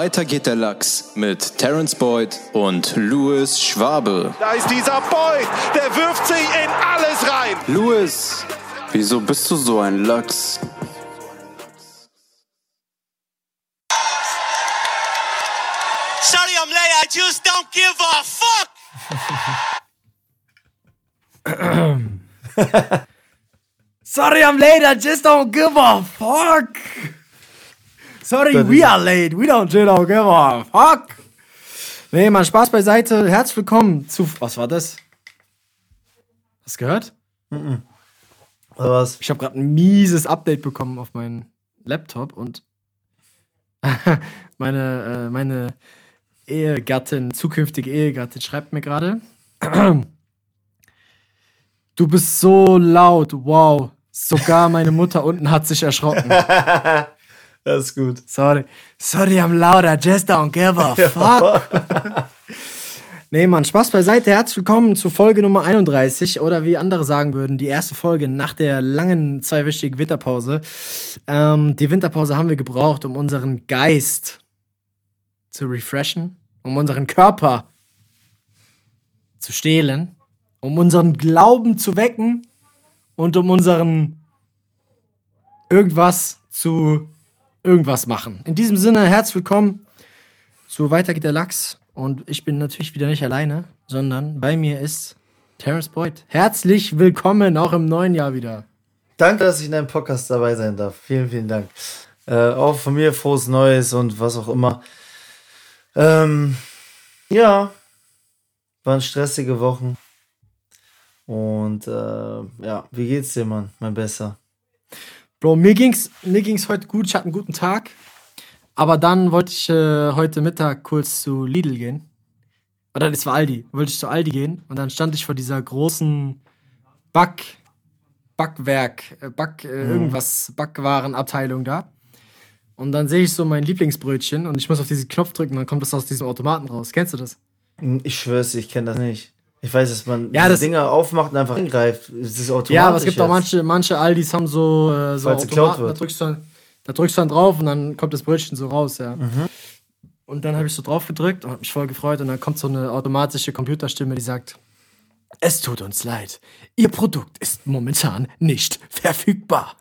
Weiter geht der Lachs mit Terence Boyd und Louis Schwabe. Da ist dieser Boyd, der wirft sich in alles rein. Louis, wieso bist du so ein Lachs? Sorry I'm late, I just don't give a fuck. Sorry, I'm late. I just don't give a fuck. Sorry, we are late. We don't just don't give a fuck. Nee, mal Spaß beiseite. Herzlich willkommen zu. Was war das? Hast du gehört? Oder was? Ich habe gerade ein mieses Update bekommen auf meinen Laptop und meine, äh, meine Ehegattin, zukünftige Ehegattin, schreibt mir gerade. Du bist so laut, wow. Sogar meine Mutter unten hat sich erschrocken. Das ist gut. Sorry. Sorry, I'm loud, I just don't give a fuck. nee, Mann, Spaß beiseite. Herzlich willkommen zu Folge Nummer 31 oder wie andere sagen würden, die erste Folge nach der langen, zweiwöchigen Winterpause. Ähm, die Winterpause haben wir gebraucht, um unseren Geist zu refreshen, um unseren Körper zu stehlen, um unseren Glauben zu wecken und um unseren irgendwas zu irgendwas machen. In diesem Sinne, herzlich willkommen zu Weiter geht der Lachs. Und ich bin natürlich wieder nicht alleine, sondern bei mir ist Terence Boyd. Herzlich willkommen auch im neuen Jahr wieder. Danke, dass ich in deinem Podcast dabei sein darf. Vielen, vielen Dank. Äh, auch von mir frohes Neues und was auch immer. Ähm, ja, waren stressige Wochen. Und äh, ja, wie geht's dir, Mann? Mein Besser. Bro, mir ging's, mir ging's heute gut. Ich hatte einen guten Tag. Aber dann wollte ich äh, heute Mittag kurz zu Lidl gehen. Oder das war Aldi. Wollte ich zu Aldi gehen. Und dann stand ich vor dieser großen Back, Backwerk, äh, Back, äh, irgendwas, Backwarenabteilung da. Und dann sehe ich so mein Lieblingsbrötchen und ich muss auf diesen Knopf drücken, dann kommt das aus diesem Automaten raus. Kennst du das? Hm, Ich schwör's, ich kenne das nicht. Ich weiß, dass man Ja, diese das- Dinger aufmacht und einfach hingreift. Es ist automatisch. Ja, aber es gibt jetzt. auch manche, manche Aldis haben so, äh, so Falls Automaten, da drückst, du dann, da drückst du dann drauf und dann kommt das Brötchen so raus, ja. Mhm. Und dann habe ich so drauf gedrückt und habe mich voll gefreut und dann kommt so eine automatische Computerstimme, die sagt, es tut uns leid, Ihr Produkt ist momentan nicht verfügbar.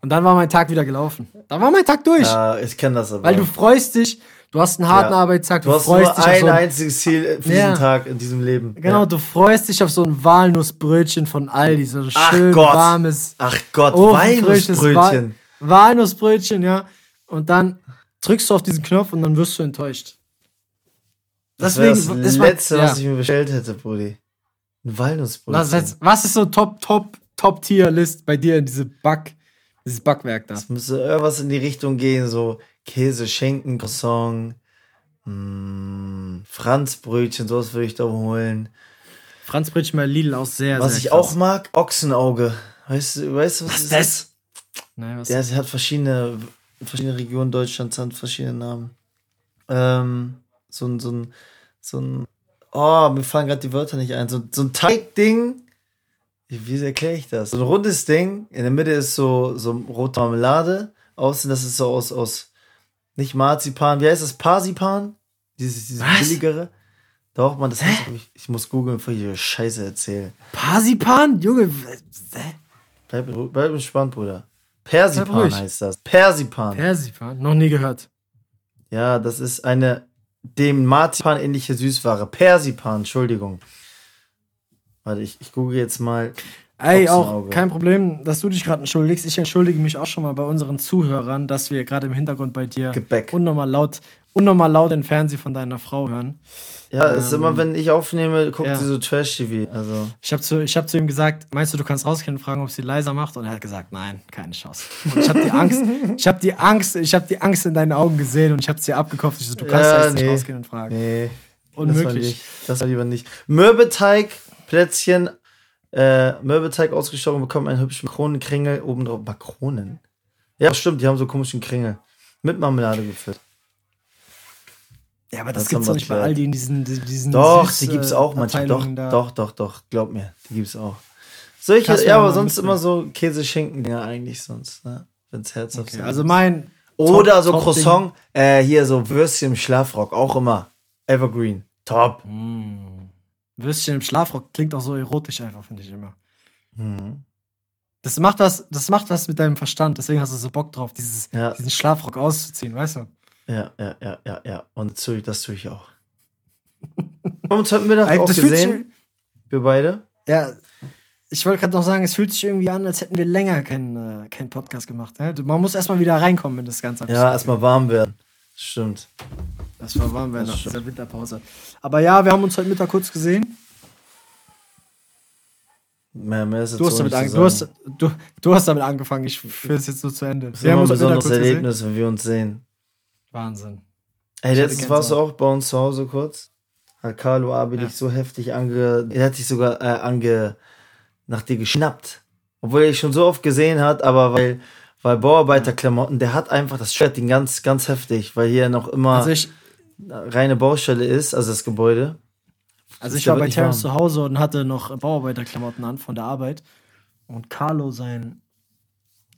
Und dann war mein Tag wieder gelaufen. Da war mein Tag durch. Ja, ich kenne das aber. Weil du freust dich, du hast einen harten Ja. Arbeitstag, du, Du hast freust nur dich auf ein so ein, einziges Ziel für Ja. diesen Tag in diesem Leben. Genau, Ja. du freust dich auf so ein Walnussbrötchen von Aldi, so ein Ach schön Gott. warmes Ach Gott, Walnussbrötchen. Wa- Walnussbrötchen, ja. Und dann drückst du auf diesen Knopf und dann wirst du enttäuscht. Das wäre das das Letzte, ja. was ich mir bestellt hätte, Brudi. Ein Walnussbrötchen. was, was ist so Top, Top, Top-Tier-List bei dir in diese Back, dieses Backwerk da? Es müsste irgendwas in die Richtung gehen, so Käse, Schenken, Croissant, mh, Franzbrötchen, sowas würde ich da holen. Franzbrötchen bei Lidl auch sehr, Was sehr ich krass. auch mag, Ochsenauge. Weißt du, weißt was, Was ist das? Nein, was Ja, sie hat verschiedene, verschiedene Regionen Deutschlands haben verschiedene Namen. Ähm, so ein, so ein, so ein, oh, mir fallen gerade die Wörter nicht ein. So, so ein Teigding. Wie, wie erkläre ich das? So ein rundes Ding. In der Mitte ist so, so rote Marmelade. Außen, das ist so aus, aus, nicht Marzipan. Wie heißt das? Parsipan? Dieses, dieses Was? billigere. Doch, man, das heißt, ich, ich muss googeln, bevor ich hier Scheiße erzähle. Parsipan? Junge, hä? Bleib, bleib entspannt, Bruder. Persipan heißt das. Persipan. Persipan? Noch nie gehört. Ja, das ist eine dem Marzipan ähnliche Süßware. Persipan, Entschuldigung. Warte, ich, ich google jetzt mal. Ey, auch kein Problem, dass du dich gerade entschuldigst. Ich entschuldige mich auch schon mal bei unseren Zuhörern, dass wir gerade im Hintergrund bei dir Gebäck. unnormal laut, unnormal laut den Fernsehen von deiner Frau hören. Ja, es ist immer, wenn ich aufnehme, guckt ja. sie so Trash-TV. Also, Ich habe zu, ich hab zu ihm gesagt, meinst du, du kannst rausgehen und fragen, ob sie leiser macht? Und er hat gesagt, nein, keine Chance. Und ich habe die Angst, ich habe die Angst, ich habe die Angst in deinen Augen gesehen und ich habe sie abgekauft. Ich so, du kannst Ja, jetzt nicht nee. rausgehen und fragen. nee. Das war, Unmöglich. nicht, das war lieber nicht. Mürbeteig, Plätzchen, äh, Mürbeteig ausgestochen, bekommen einen hübschen Makronenkringel oben drauf. Makronen? Ja, stimmt, die haben so komischen Kringel. Mit Marmelade gefüllt. Ja, aber das, Das gibt's doch nicht bei all die in diesen, diesen Doch, Süß- die gibt's äh, auch manchmal. Doch, da. doch, doch, doch. Glaub mir, die gibt's auch. Solche, ja, aber sonst mitbringen. immer so Käse, Schinken, ja, eigentlich sonst, ne? Wenn's herzhaft Okay, sein also mein Oder Top- so Top-Ding. Croissant, äh, hier so Würstchen im Schlafrock, auch immer. Evergreen. Top. Würstchen im Schlafrock klingt auch so erotisch einfach, finde ich immer. Mhm. Das macht was, das macht was mit deinem Verstand, deswegen hast du so Bock drauf, dieses, Ja. diesen Schlafrock auszuziehen, weißt du? Ja, ja, ja, ja, ja. Und das tue ich, das tue ich auch. Haben wir uns heute Mittag auch das sich- gesehen, wir beide. Ja, ich wollte gerade noch sagen, es fühlt sich irgendwie an, als hätten wir länger keinen äh, keinen Podcast gemacht. Ne? Man muss erstmal wieder reinkommen in das Ganze. Ja, erstmal warm werden. Stimmt. Das war warm nach dieser Winterpause. Aber ja, wir haben uns heute Mittag kurz gesehen. Mehr, mehr Du hast, damit an, du, hast, du, du hast damit angefangen. Ich führe es jetzt so zu Ende. Das ist immer ein besonderes Erlebnis, wenn wir uns sehen. Wahnsinn. Ey, letztens warst du auch bei uns zu Hause kurz. Hat Carlo Abi dich so heftig ange... Er hat dich sogar äh, ange... nach dir geschnappt. Obwohl er dich schon so oft gesehen hat, aber weil... Weil Bauarbeiterklamotten, der hat einfach das ihn ganz, ganz heftig, weil hier noch immer Also ich, reine Baustelle ist, also das Gebäude. also ich war bei warm. zu Hause und hatte noch Bauarbeiterklamotten an von der Arbeit. Und Carlo, sein,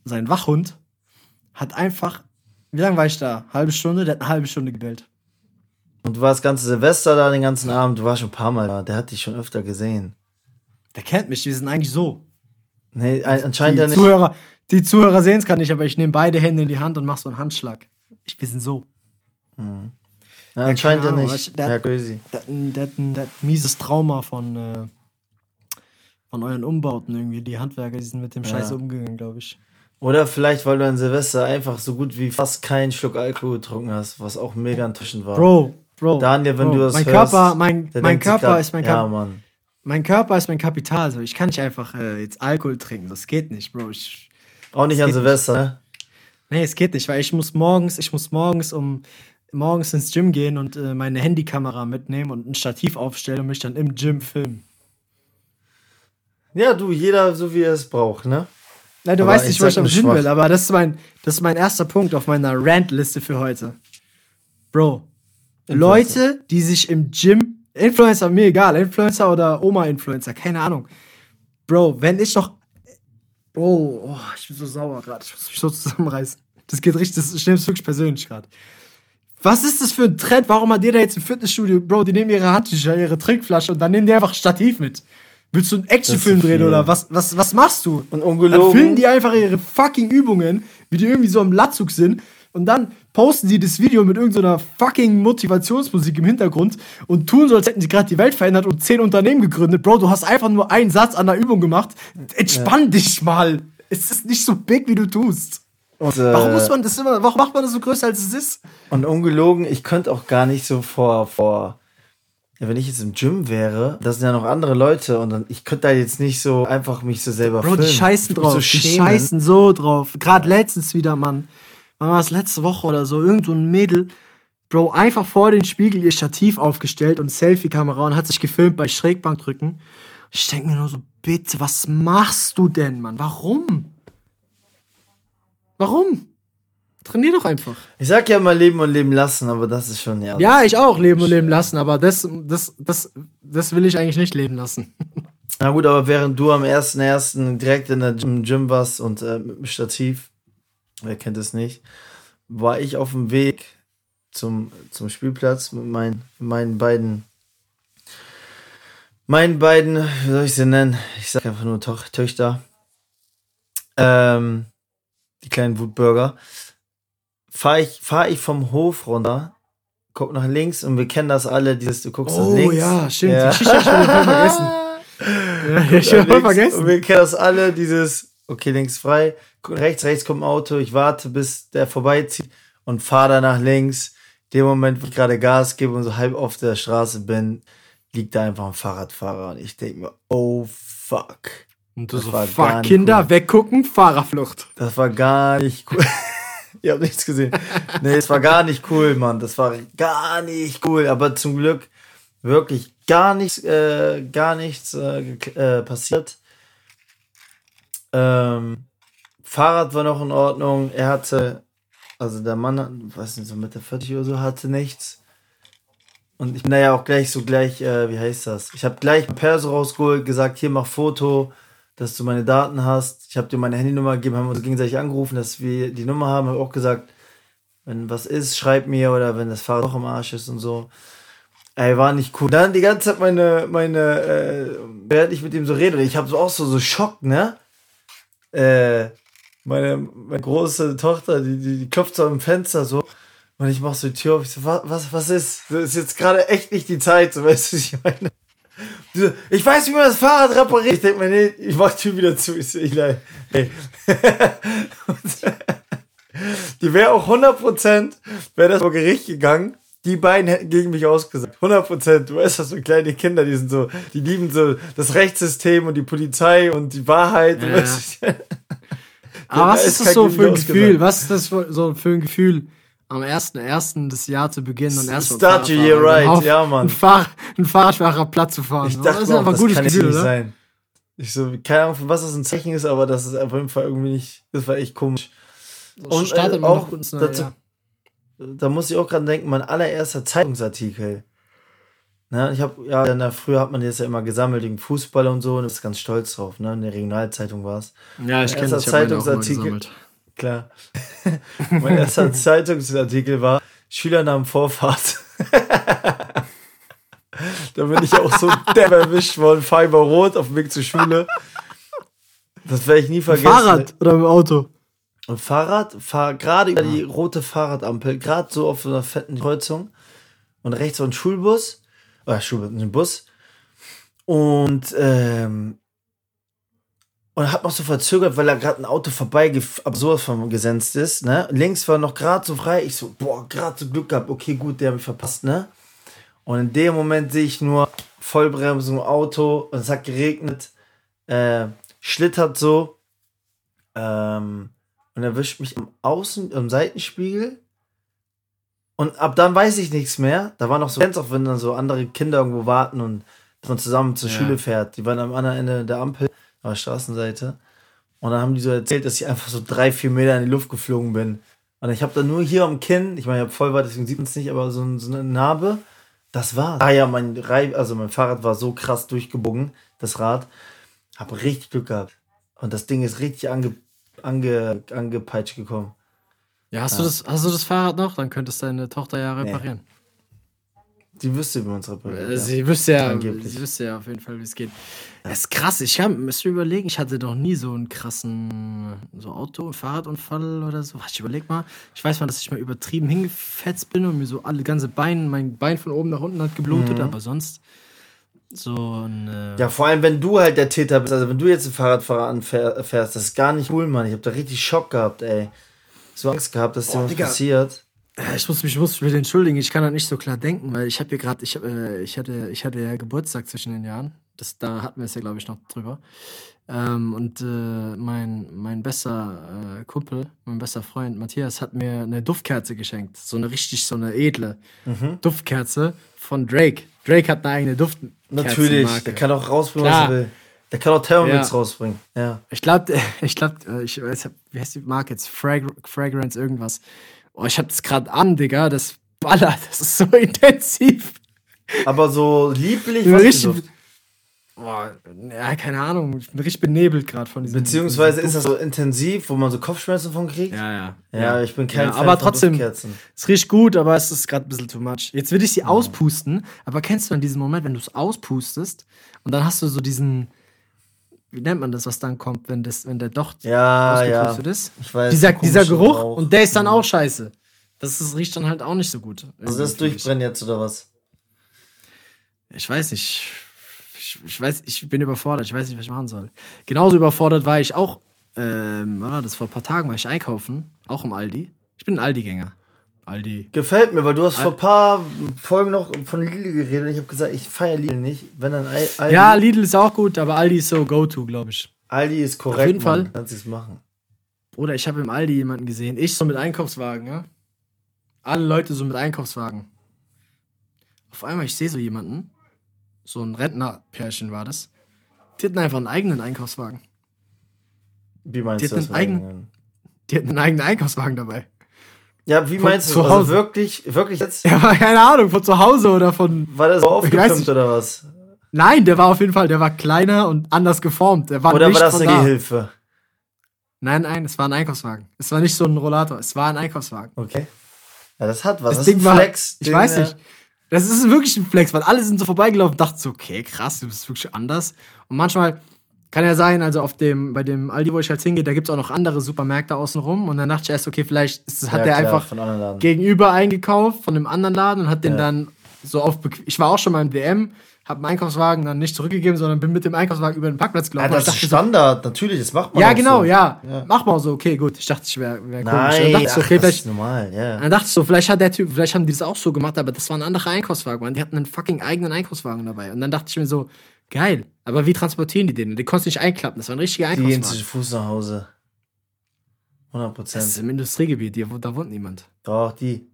sein Wachhund, hat einfach. Wie lange war ich da? Halbe Stunde? Der hat eine halbe Stunde gebellt. Und du warst ganze Silvester da den ganzen Abend, du warst schon ein paar Mal da, der hat dich schon öfter gesehen. Der kennt mich, wir sind eigentlich so. Nee, ein- anscheinend Die ja nicht. Zuhörer, die Zuhörer sehen es gerade nicht, aber ich nehme beide Hände in die Hand und mache so einen Handschlag. Ich, wir sind so. Ja, anscheinend ja nicht. der- Ja, crazy. Der hat ein mieses Trauma von, äh, von euren Umbauten irgendwie. Die Handwerker, die sind mit dem Scheiß umgegangen, glaube ich. Oder vielleicht, weil du an Silvester einfach so gut wie fast keinen Schluck Alkohol getrunken hast, was auch mega enttäuschend war. Bro, Bro. Daniel, wenn Bro, du das mein hörst, Körper, mein, mein Körper grad, ist mein Ja, Körper. Mann. Mein Körper ist mein Kapital. So. Ich kann nicht einfach äh, jetzt Alkohol trinken. Das geht nicht, Bro. Ich, Auch nicht an Silvester, ne? nee, es geht nicht, weil ich muss morgens, ich muss morgens um morgens ins Gym gehen und äh, meine Handykamera mitnehmen und ein Stativ aufstellen und mich dann im Gym filmen. Ja, du, jeder so wie er es braucht, ne? Na, du Aber weißt ich nicht, wo ich am hin schwach. will, aber das ist mein, das ist mein erster Punkt auf meiner Rant-Liste für heute. Bro, Leute, die sich im Gym, Influencer, mir egal, Influencer oder Oma-Influencer, keine Ahnung. Bro, wenn ich noch. Bro, oh, ich bin so sauer gerade. Ich muss mich so zusammenreißen. Das geht richtig, das stimmt wirklich persönlich gerade. Was ist das für ein Trend? Warum hat jeder jetzt im Fitnessstudio, Bro, die nehmen ihre Handtücher, ihre Trinkflasche und dann nehmen die einfach Stativ mit? Willst du einen Actionfilm drehen oder was, was, was machst du? Und Dann ungelogen. filmen die einfach ihre fucking Übungen, wie die irgendwie so am Latzug sind. Und dann posten sie das Video mit irgendeiner fucking Motivationsmusik im Hintergrund und tun so, als hätten sie gerade die Welt verändert und zehn Unternehmen gegründet. Bro, du hast einfach nur einen Satz an der Übung gemacht. Entspann dich mal. Es ist nicht so big, wie du tust. Und, Warum äh, muss man das immer, warum macht man das so größer, als es ist? Und ungelogen, ich könnte auch gar nicht so vor, vor, ja, wenn ich jetzt im Gym wäre, da sind ja noch andere Leute und dann, ich könnte da jetzt nicht so einfach mich so selber Bro, die filmen. scheißen Ich würd drauf. So die schämen. scheißen so drauf. Gerade letztens wieder, Mann. Wann war es letzte Woche oder so? Irgend so ein Mädel, Bro, einfach vor den Spiegel ihr Stativ aufgestellt und Selfie-Kamera und hat sich gefilmt bei Schrägbankdrücken. Ich denke mir nur so, bitte, was machst du denn, Mann? Warum? Warum? Trainier doch einfach. Ich sag ja immer leben und leben lassen, aber das ist schon, ja. Ja, ich auch leben und leben lassen, aber das, das, das, das will ich eigentlich nicht leben lassen. Na gut, aber während du am 1.1. direkt in der Gym, Gym warst und äh, mit dem Stativ, wer kennt es nicht, war ich auf dem Weg zum, zum Spielplatz mit meinen, meinen beiden, meinen beiden, wie soll ich sie nennen? Ich sag einfach nur Toch Töchter. Ähm, die kleinen Wutbürger. Fahre ich, fahr ich vom Hof runter, guck nach links und wir kennen das alle, dieses, du guckst nach Oh links. ja, stimmt. Ja. Die Geschichte hab ich schon voll vergessen. Ja, ich hab voll vergessen. Und wir kennen das alle, dieses, okay, links frei, guck rechts, rechts kommt ein Auto, ich warte, bis der vorbeizieht und fahre dann nach links. Dem Moment, wo ich gerade Gas gebe und so halb auf der Straße bin, liegt da einfach ein Fahrradfahrer und ich denke mir, oh fuck. Und du Das so, war fuck, Kinder, cool. weggucken, Fahrerflucht. Das war gar nicht cool. Ihr habt nichts gesehen. Nee, es war gar nicht cool, Mann. Das war gar nicht cool. Aber zum Glück wirklich gar nichts, äh, gar nichts äh, äh, passiert. Ähm, Fahrrad war noch in Ordnung. Er hatte, also der Mann, hat- weiß nicht, so Mitte 40 oder so, hatte nichts. Und ich bin da ja auch gleich so gleich, äh, wie heißt das? Ich habe gleich ein Perso rausgeholt, gesagt, hier mach Foto, dass du meine Daten hast. Ich habe dir meine Handynummer gegeben, haben uns gegenseitig angerufen, dass wir die Nummer haben. Habe auch gesagt, wenn was ist, schreib mir oder wenn das Fahrrad doch im Arsch ist und so. Ey, war nicht cool. Dann die ganze Zeit meine, meine, äh, während ich mit ihm so rede, ich habe so auch so, so Schock, ne? Äh, meine, meine große Tochter, die, die, die klopft so am Fenster so. Und ich mach so die Tür auf, ich so, was, was, ist? Das ist jetzt gerade echt nicht die Zeit, so weißt du, ich meine. Ich weiß, wie man das Fahrrad repariert. Ich denke mir, nee, ich mach die Tür wieder zu. Ich ich hey. Die wäre auch 100%, wäre das vor Gericht gegangen. Die beiden hätten gegen mich ausgesagt. 100%. Du weißt, das so kleine Kinder, die sind so, die lieben so das Rechtssystem und die Polizei und die Wahrheit. Ja, weißt, Aber was ist das so für ein. Gefühl? Was ist das so für ein Gefühl, am 1.1. das Jahr zu beginnen und erst Start your year right, ja, Mann. Ein, Fahr ein Fahrradfahrer platt zu fahren. Ich das dachte ist mir auch, einfach ein das gutes kann Gefühl, nicht oder? sein. Ich so, keine Ahnung, von was das ein Zeichen ist, aber das ist auf jeden Fall irgendwie nicht, das war echt komisch. Und startet äh, auch dazu, Jahr. da muss ich auch gerade denken, mein allererster Zeitungsartikel. Ne, ich habe ja, in der, früher hat man das ja immer gesammelt wegen Fußball und so und ist ganz stolz drauf. Ne? In der Regionalzeitung war es. Ja, ich kenne das. Zeitungsartikel- gesammelt. Klar. mein erster Zeitungsartikel war Schüler nahmen Vorfahrt. da bin ich auch so derb erwischt worden, Fiber Rot auf dem Weg zur Schule. Das werde ich nie vergessen. Fahrrad oder mit dem Auto? Und Fahrrad, fahr gerade über die rote Fahrradampel, gerade so auf so einer fetten Kreuzung. Und rechts war ein Schulbus, oder Schulbus, ein Bus. Und, ähm, und hat noch so verzögert, weil da gerade ein Auto vorbei, sowas von gesenzt ist, ne? Links war noch gerade so frei. Ich so, boah, gerade so Glück gehabt. Okay, gut, der hat mich verpasst, ne? Und in dem Moment sehe ich nur Vollbremsung im Auto und es hat geregnet, äh, schlittert so, ähm, und erwischt mich am Außen, am Seitenspiegel. Und ab dann weiß ich nichts mehr. Da war noch so, auch, wenn dann so andere Kinder irgendwo warten und man zusammen zur Ja. Schule fährt. Die waren am anderen Ende der Ampel, auf der Straßenseite. Und dann haben die so erzählt, dass ich einfach so drei, vier Meter in die Luft geflogen bin. Und ich habe dann nur hier am Kinn, ich meine, ich habe voll weit, deswegen sieht man es nicht, aber so, so eine Narbe. Das war's. Ah ja, mein Reif, also mein Fahrrad war so krass durchgebogen, das Rad. Hab richtig Glück gehabt. Und das Ding ist richtig ange, ange, angepeitscht gekommen. Ja, hast, Du das, hast du das Fahrrad noch? Dann könntest deine Tochter ja reparieren. Die wüsste, wie man es repariert. Äh, ja. Sie wüsste ja, Angeblich. sie wüsste ja auf jeden Fall, wie es geht. Das ist krass. Ich hab, müsste überlegen, ich hatte noch nie so einen krassen so Auto- Fahrradunfall oder so. Ich überleg mal. Ich weiß mal, dass ich mal übertrieben hingefetzt bin und mir so alle ganze Beine, mein Bein von oben nach unten hat geblutet, aber sonst so eine. Mhm. Ja, vor allem, wenn du halt der Täter bist. Also, wenn du jetzt einen Fahrradfahrer anfährst, das ist gar nicht cool, Mann. Ich hab da richtig Schock gehabt, ey. So Angst gehabt, dass dir was passiert. Ja, Ich muss mich, ich muss mich entschuldigen, ich kann da nicht so klar denken, weil ich habe hier gerade, ich, äh, ich, hatte, ich hatte ja Geburtstag zwischen den Jahren. Das, da hatten wir es ja, glaube ich, noch drüber. Ähm, und äh, mein, mein bester äh, Kumpel, mein bester Freund Matthias hat mir eine Duftkerze geschenkt. So eine richtig, so eine edle Duftkerze von Drake. Drake hat eine eigene Duftkerze. Natürlich. Der kann auch rausbringen, was er will. Der kann auch Thermomix Ja. rausbringen. Ja. Ich glaube, ich glaube, ich weiß, wie heißt die Marke jetzt? Frag Fragrance irgendwas. Oh, ich hab das gerade an, Digga. Das ballert. Das ist so intensiv. Aber so lieblich, was richtig, boah, ja, keine Ahnung. Ich bin richtig benebelt gerade von diesem. Beziehungsweise ist das so intensiv, wo man so Kopfschmerzen von kriegt? Ja, ja. Ja, ich bin kein Ja, Fan aber trotzdem, es riecht gut, aber es ist gerade ein bisschen too much. Jetzt will ich sie auspusten, aber kennst du an diesen Moment, wenn du es auspustest und dann hast du so diesen, wie nennt man das, was dann kommt, wenn, das, wenn der Docht Ja, ja. ist? Ich weiß. dieser, dieser Geruch Rauch. und der ist dann auch scheiße. Das ist, riecht dann halt auch nicht so gut. Also das Durchbrennen jetzt oder was? Ich weiß nicht. Ich, ich weiß, ich bin überfordert. Ich weiß nicht, was ich machen soll. Genauso überfordert war ich auch, ähm, war das vor ein paar Tagen war ich einkaufen, auch im Aldi. Ich bin ein Aldi-Gänger. Aldi. Gefällt mir, weil du hast vor ein paar Folgen noch von Lidl geredet. Ich habe gesagt, ich feiere Lidl nicht. Wenn dann Al- Aldi, Ja, Lidl ist auch gut, aber Aldi ist so Go-To, glaube ich. Aldi ist korrekt. Auf jeden Mann. Fall. Kannst du es machen. Oder ich habe im Aldi jemanden gesehen. Ich so mit Einkaufswagen, ja. Alle Leute so mit Einkaufswagen. Auf einmal, ich sehe so jemanden. So ein Rentnerpärchen war das. Die hatten einfach einen eigenen Einkaufswagen. Wie meinst Die du das? einen eigenen- eigenen? Die hatten einen eigenen Einkaufswagen dabei. Ja, wie Von meinst du? zu Also Hause. wirklich, wirklich jetzt? Ja, war keine Ahnung, von zu Hause oder von. War der so aufgepimpt oder was? Nein, der war auf jeden Fall, der war kleiner und anders geformt. Der war Oder nicht war das eine da. Gehilfe? Nein, nein, es war ein Einkaufswagen. Es war nicht so ein Rollator, es war ein Einkaufswagen. Okay. Ja, das hat was. Das, Das, Ding ist ein war, Flex. ich weiß nicht. Das ist wirklich ein Flex, weil alle sind so vorbeigelaufen und dachten so, okay, krass, du bist wirklich anders. Und manchmal kann ja sein, also auf dem, bei dem Aldi, wo ich halt hingehe, da gibt es auch noch andere Supermärkte außenrum. Und dann dachte ich erst, okay, vielleicht ist, hat Ja, der klar, einfach gegenüber eingekauft von einem anderen Laden und hat den Ja. dann so auf. Ich war auch schon mal im DM, hab einen Einkaufswagen dann nicht zurückgegeben, sondern bin mit dem Einkaufswagen über den Parkplatz Ja, gelaufen. das Und ist dachte so, Standard, natürlich, das macht man ja, genau, so. ja. Ja. Mach mal so, okay, gut. Ich dachte, ich wäre wär komisch. Nein, dann dachte ich so, ach, okay, das vielleicht, ist normal, ja. dann dachte ich so, vielleicht hat der Typ, vielleicht haben die das auch so gemacht, aber das war ein anderer Einkaufswagen, Mann. Die hatten einen fucking eigenen Einkaufswagen dabei. Und dann dachte ich mir so, geil, aber wie transportieren die den? Die konntest du nicht einklappen, das war ein richtiger Die gehen Einkaufswagen. zu Fuß nach Hause. 100 Das ist Prozent. im Industriegebiet, die, da wohnt niemand. Doch, die.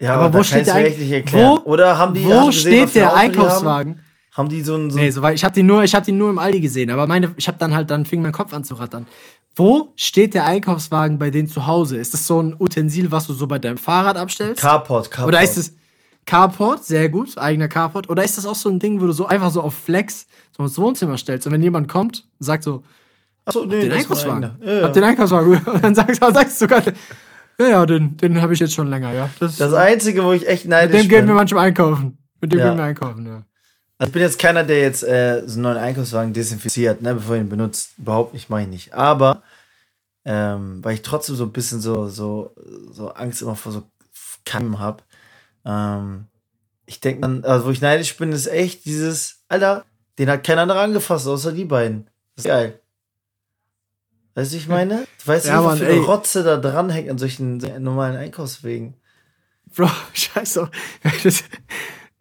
Ja, Aber aber, wo steht der mir Eink- echt nicht erklären. Wo- Oder haben die. Wo gesehen, steht der Einkaufswagen? Haben? haben die so ein. So Nee, so, weil ich habe die nur, ich habe die nur im Aldi gesehen, aber meine, ich habe dann halt, dann fing mein Kopf an zu rattern. Wo steht der Einkaufswagen bei denen zu Hause? Ist das so ein Utensil, was du so bei deinem Fahrrad abstellst? Carport, Carport. Oder ist es Carport, sehr gut, eigener Carport? Oder ist das auch so ein Ding, wo du so einfach so auf Flex so ins Wohnzimmer stellst und wenn jemand kommt und sagt so, Achso, nee, den Einkaufswagen. Ja, ja. hab den Einkaufswagen und dann sagst, du- sagst du sogar, ja, ja, den, den habe ich jetzt schon länger, ja. Das, Das Einzige, wo ich echt mit neidisch dem gehen wir bin. manchmal einkaufen. Mit dem Ja. gehen wir einkaufen, ja. Also ich bin jetzt keiner, der jetzt äh, so einen neuen Einkaufswagen desinfiziert, ne, bevor er ihn benutzt. Überhaupt nicht, mache ich nicht. Aber ähm, weil ich trotzdem so ein bisschen so, so, so Angst immer vor so Keimen habe. Ähm, ich denke dann, also wo ich neidisch bin, ist echt dieses, Alter, den hat kein anderer angefasst, außer die beiden. Das ist geil. Weißt du, ich meine? Du weißt Ja, wie viel. Rotze da dranhängt an solchen normalen Einkaufswegen. Bro, scheiße.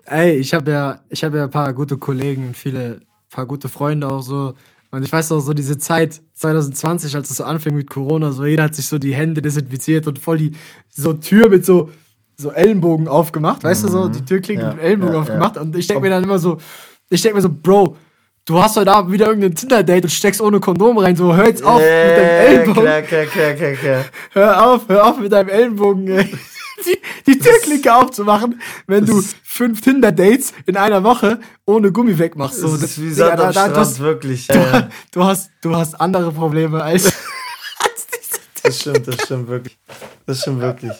Ey, ich habe ja, ich habe ja ein paar gute Kollegen und viele, paar gute Freunde auch so. Und ich weiß auch so diese Zeit 2020, als es so anfing mit Corona, so jeder hat sich so die Hände desinfiziert und voll die so Tür mit so so Ellenbogen aufgemacht, weißt du so, die Türklinke Mhm. Ja, mit Ellenbogen ja, aufgemacht ja. und ich denke mir dann immer so, ich denke mir so, Bro, du hast heute Abend wieder irgendein Tinder-Date und steckst ohne Kondom rein, so hör jetzt auf mit deinem Ellenbogen. klar, klar, klar, klar, klar. Hör auf, hör auf mit deinem Ellenbogen, ey. Die, die Türklinke aufzumachen, wenn du fünf Tinder-Dates in einer Woche ohne Gummi wegmachst. So, das ist wie Sand am Strand, du, hast, wirklich. du, Ja, du, hast, du hast andere Probleme als, als diese Das stimmt, das stimmt wirklich. Das stimmt wirklich.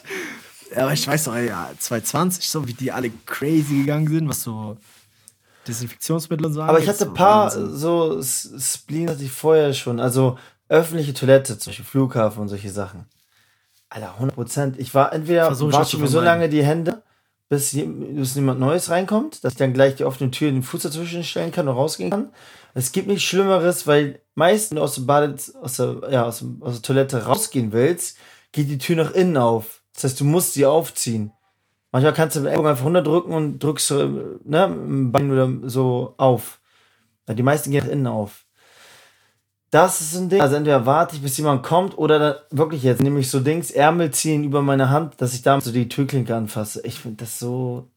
Aber ich weiß doch, ja, 2020, so wie die alle crazy gegangen sind, was so Desinfektionsmittel und so Aber ich hatte ein paar Wahnsinn. so Spleen hatte ich vorher schon. Also öffentliche Toilette, zum Beispiel Flughafen und solche Sachen. Alter, 100 Prozent. Ich war entweder Versuch wasche mir so lange die Hände, bis, bis niemand Neues reinkommt, dass ich dann gleich die offene Tür den Fuß dazwischen stellen kann und rausgehen kann. Es gibt nichts Schlimmeres, weil meist, wenn du aus, dem Bade, aus, der, ja, aus, aus der Toilette rausgehen willst, geht die Tür nach innen auf. Das heißt, du musst sie aufziehen. Manchmal kannst du dem Ellbogen einfach runterdrücken und drückst so, ne, dem Bein oder so auf. Die meisten gehen nach innen auf. Das ist ein Ding. Also entweder warte ich, bis jemand kommt, oder dann wirklich jetzt nehme ich so Dings, Ärmel ziehen über meine Hand, dass ich damit so die Türklinke anfasse. Ich finde das so.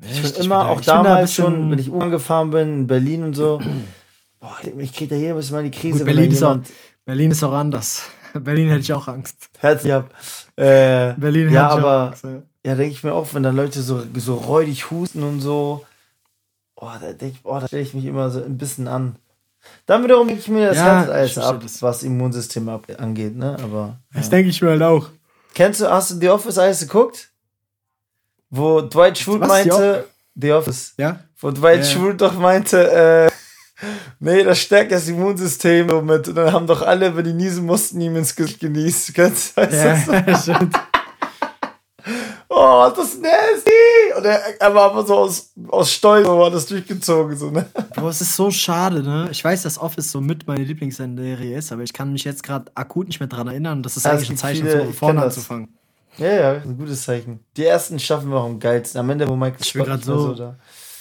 Ich immer, bin da- auch damals schon, wenn ich U-Bahn gefahren bin, in Berlin und so. Boah, ich krieg da jedes Mal die Krise, Gut, Berlin, ist auch, Berlin ist auch anders. Berlin hätte ich auch Angst. herzlich ab. Äh, Berlin ja, aber Angst. Ja. ja, denke ich mir auch, wenn dann Leute so, so räudig husten und so, oh, da denke ich, oh, da stelle ich mich immer so ein bisschen an. Dann wiederum denke ich mir das Ja, Herz ab, das. was Immunsystem ab, angeht, ne? Aber. Das denke ich mir halt auch. Kennst du, hast du The Office alles geguckt? Wo Dwight Schrute meinte, The Office, Ja? wo Dwight Ja. Schrute doch meinte, äh, nee, das stärkt das Immunsystem so mit. Und dann haben doch alle, wenn die niesen mussten, ihm ins Gesicht genießt. Kennst du das? Ja, stimmt. Oh, das ist nasty! Und er, er war aber so aus, aus Stolz, aber hat das durchgezogen, so, ne? Boah, es ist so schade, ne? Ich weiß, dass Office so mit meine Lieblingsserie ist, aber ich kann mich jetzt gerade akut nicht mehr dran erinnern. Das ist Ja, es eigentlich ein Zeichen, viele- ich vorne das. anzufangen. Ja, ja, ein gutes Zeichen. Die ersten Staffeln waren am geilsten. Am Ende, wo Michael Scott mehr so- da.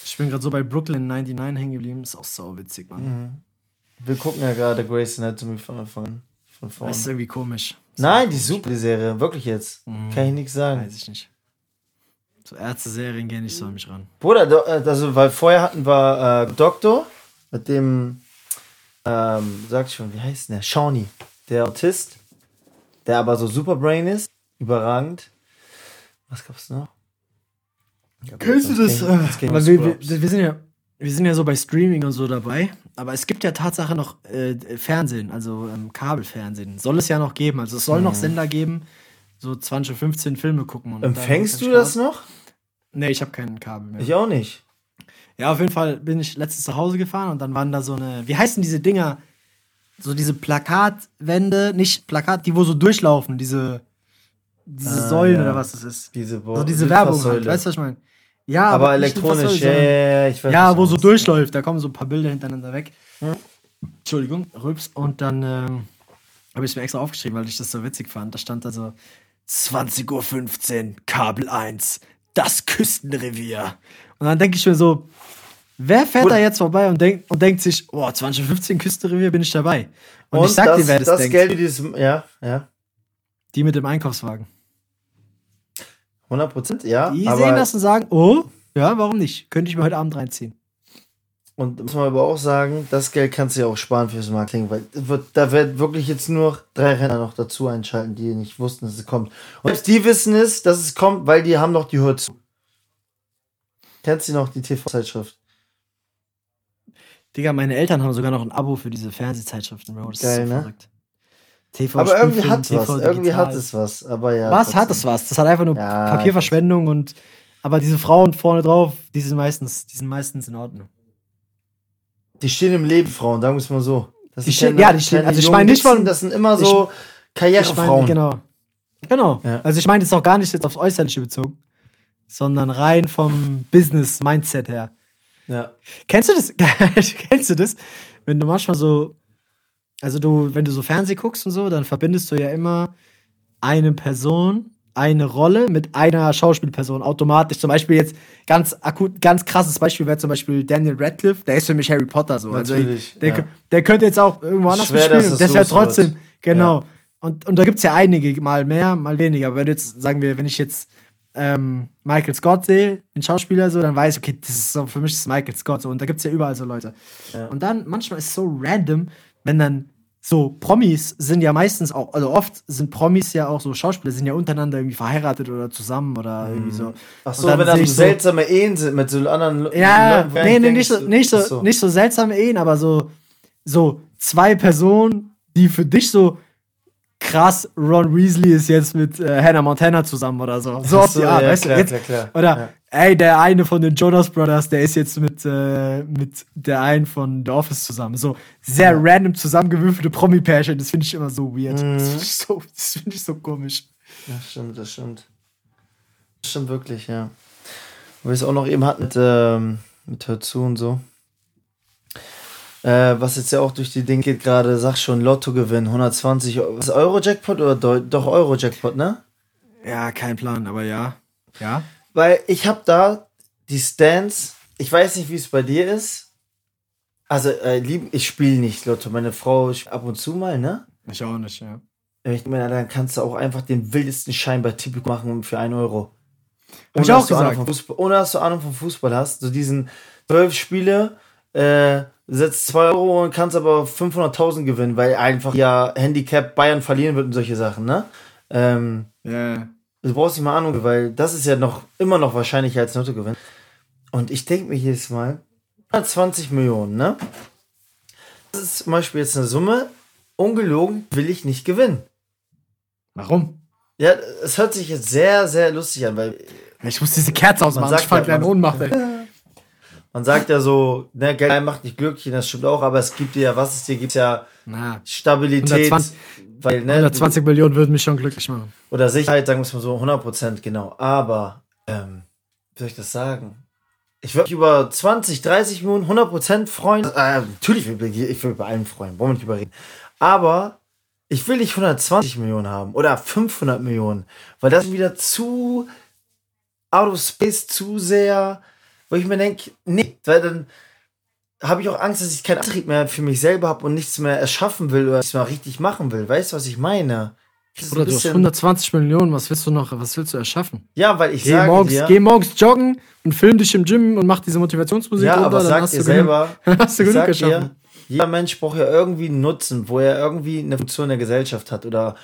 Ich bin gerade so bei Brooklyn 99 hängen geblieben. Ist auch sau witzig, Mann. Wir gucken ja gerade Grey's Anatomy von an. Von vorne. Das ist irgendwie komisch. Nein, die super, die Serie. Wirklich jetzt. Kann ich nichts sagen. Weiß ich nicht. So Ärzte-Serien gehen nicht so an mich ran. Bruder, äh, also, weil vorher hatten wir äh, Doktor mit dem, ähm, sag ich schon, wie heißt der? Shawnee, der Autist, der aber so Superbrain ist. Überragend. Was gab's noch? Kennst du das? Game- das Game Weil wir, wir, sind ja, wir sind ja so bei Streaming und so dabei. Aber es gibt ja Tatsache noch äh, Fernsehen, also ähm, Kabelfernsehen. Soll es ja noch geben. Also es soll Mhm. noch Sender geben, so 20, 15 Filme gucken. Und Empfängst dann- du das noch? Nee, ich habe keinen Kabel mehr. Ich auch nicht. Ja, auf jeden Fall bin ich letztens nach Hause gefahren und dann waren da so eine, wie heißen diese Dinger? So diese Plakatwände, nicht Plakat, die wo so durchlaufen, diese, diese Ah, Säulen ja. oder was das ist. Diese, Bo So diese Werbung halt, weißt du, was ich meine? Ja, Aber nicht elektronisch, ja, ja, ich weiß Ja, wo so durchläuft, da kommen so ein paar Bilder hintereinander weg. Entschuldigung, Rübs. Und dann ähm, habe ich es mir extra aufgeschrieben, weil ich das so witzig fand. Da stand da so 20.15 Uhr, Kabel 1, das Küstenrevier. Und dann denke ich mir so, wer fährt da jetzt vorbei und, denk, und denkt sich, oh, 20.15 Uhr Küstenrevier bin ich dabei. Und, Und ich sag das, dir, wer das, das denkt. Geld, wie dieses, ja, ja. Die mit dem Einkaufswagen. 100 Prozent, ja. Die sehen das und sagen, oh, ja, warum nicht? Könnte ich mir heute Abend reinziehen. Und muss man aber auch sagen, das Geld kannst du ja auch sparen fürs Marketing, weil wird, da wird wirklich jetzt nur drei Renner noch dazu einschalten, die nicht wussten, dass es kommt. Und selbst die wissen es, dass es kommt, weil die haben noch die Hör zu. Kennst du noch die TV-Zeitschrift? Digga, meine Eltern haben sogar noch ein Abo für diese Fernsehzeitschriften, Bro. Das Geil, ist so ne? verrückt. TV Aber irgendwie hat es was. Irgendwie hat es was. Aber ja. Was trotzdem. hat es was? Das hat einfach nur Ja, Papierverschwendung und aber diese Frauen vorne drauf, die sind meistens, die sind meistens in Ordnung. Die stehen im Leben, Frauen, sagen wir es mal so. Das Die stehen- ja, die stehen- also ich meine nicht von- Das sind immer so Ich Karrierefrauen. genau. Genau. Ja. Also ich meine jetzt auch gar nicht jetzt aufs Äußerliche bezogen, sondern rein vom Business-Mindset her. Ja. Kennst du das? Kennst du das? Wenn du manchmal so, also du, wenn du so Fernseh guckst und so, dann verbindest du ja immer eine Person, eine Rolle mit einer Schauspielperson automatisch. Zum Beispiel jetzt ganz akut, ganz krasses Beispiel wäre zum Beispiel Daniel Radcliffe. Der ist für mich Harry Potter so. Also Natürlich, der, ja. der könnte jetzt auch irgendwo anders Schwer, und das Das wäre los wird. trotzdem, genau. Ja. Und, und da gibt es ja einige, mal mehr, mal weniger. Aber wenn jetzt, sagen wir, wenn ich jetzt ähm, Michael Scott sehe, den Schauspieler so, dann weiß ich, okay, das ist so, für mich ist Michael Scott so. Und da gibt es ja überall so Leute. Und dann, manchmal ist es so random, wenn dann so Promis sind ja meistens auch, also oft sind Promis ja auch so Schauspieler, sind ja untereinander irgendwie verheiratet oder zusammen oder irgendwie so. Mhm. Ach so, dann wenn da sehe so seltsame Ehen sind mit so anderen ja, Leuten, nee, nee, nicht so, nicht, so, so. nicht so seltsame Ehen, aber so, so zwei Personen, die für dich so krass, Ron Weasley ist jetzt mit äh, Hannah Montana zusammen oder so. So auf die Art, ja, weißt klar, du? Jetzt, klar, klar. Oder, Ja. Ey, der eine von den Jonas Brothers, der ist jetzt mit, äh, mit der einen von The Office zusammen. So sehr random zusammengewürfelte Promi-Pärchen, das finde ich immer so weird. Mhm. Das finde ich, so, das find ich so komisch. Das stimmt, das stimmt. Das stimmt wirklich, ja. Wo wir es auch noch eben hatten mit, ähm, mit Hör zu und so. Äh, was jetzt ja auch durch die Dinge geht gerade, sag schon, Lottogewinn, 120 Euro. Was, Euro-Jackpot oder Deu doch Euro-Jackpot, ne? Ja, kein Plan, aber ja. Ja? Weil ich habe da die Stands, ich weiß nicht, wie es bei dir ist. Also, äh, lieb, ich spiele nicht Lotto. Meine Frau ab und zu mal, ne? Ich auch nicht, ja. Ich meine, dann kannst du auch einfach den wildesten Schein bei Tipico machen für 1 Euro. Hab ich Ohne, auch dass du Ahnung gesagt. Fußball, ohne dass du Ahnung vom Fußball hast. So diesen zwölf Spiele, äh, setzt 2 Euro und kannst aber 500.000 gewinnen, weil einfach ja Handicap Bayern verlieren wird und solche Sachen, ne? Ähm, Ja. Du brauchst nicht mal Ahnung, weil das ist ja noch immer noch wahrscheinlicher als Lottogewinn. Und ich denke mir jedes Mal, 120 Millionen, ne? Das ist zum Beispiel jetzt eine Summe, ungelogen will ich nicht gewinnen. Warum? Ja, es hört sich jetzt sehr, sehr lustig an, weil Ich muss diese Kerze ausmachen, ich fall gleich in Ohnmacht, ey. Man sagt ja so, ne, Geld macht nicht glücklich, das stimmt auch, aber es gibt dir ja, was es dir gibt, ja Na, Stabilität, 120 weil, ne, 120 Millionen würden mich schon glücklich machen. oder Sicherheit, sagen wir es mal so, 100% genau. Aber, ähm, wie soll ich das sagen? Ich würde mich über 20, 30 Millionen, 100% freuen. Äh, natürlich will ich, ich will über allen freuen, wollen wir nicht überreden. Aber ich will nicht 120 Millionen haben oder 500 Millionen, weil das wieder zu out of space, zu sehr, wo ich mir denke, nee, weil dann habe ich auch Angst, dass ich keinen Antrieb mehr für mich selber habe und nichts mehr erschaffen will oder nichts mehr richtig machen will. Weißt du, was ich meine? Oder du hast bisschen- 120 Millionen, was willst du noch, was willst du erschaffen? ja, weil ich Geh sage morgens, dir, geh morgens joggen und film dich im Gym und mach diese Motivationsmusik ja, aber sag dir selber, genug, hast du ich genug sag geschaffen. dir, jeder Mensch braucht ja irgendwie einen Nutzen, wo er irgendwie eine Funktion in der Gesellschaft hat oder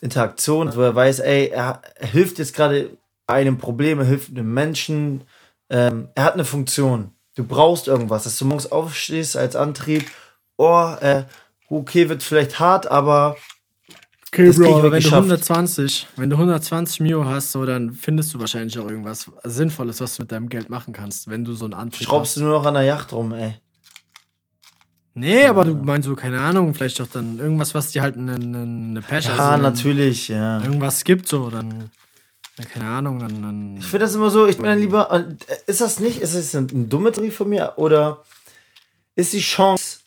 Interaktion, wo er weiß, ey, er, hilft jetzt gerade einem Problem, er hilft einem Menschen, ähm, er hat eine Funktion. Du brauchst irgendwas, dass du morgens aufstehst als Antrieb, oh, äh, okay, wird vielleicht hart, aber Okay, Das Bro, wenn du geschafft. 120, wenn du 120 Mio hast, so, dann findest du wahrscheinlich auch irgendwas Sinnvolles, was du mit deinem Geld machen kannst, wenn du so einen Antrieb Schraubst hast. du nur noch an der Yacht rum, ey. Nee, aber du meinst so, keine Ahnung, vielleicht doch dann irgendwas, was dir halt eine, eine, eine Passion Ja, also natürlich, ja. irgendwas gibt, so, dann, ja, keine Ahnung, dann, dann Ich finde das immer so, ich bin dann lieber. äh, Ist das nicht? Ist das ein, ein dumme Theorie von mir? Oder ist die Chance,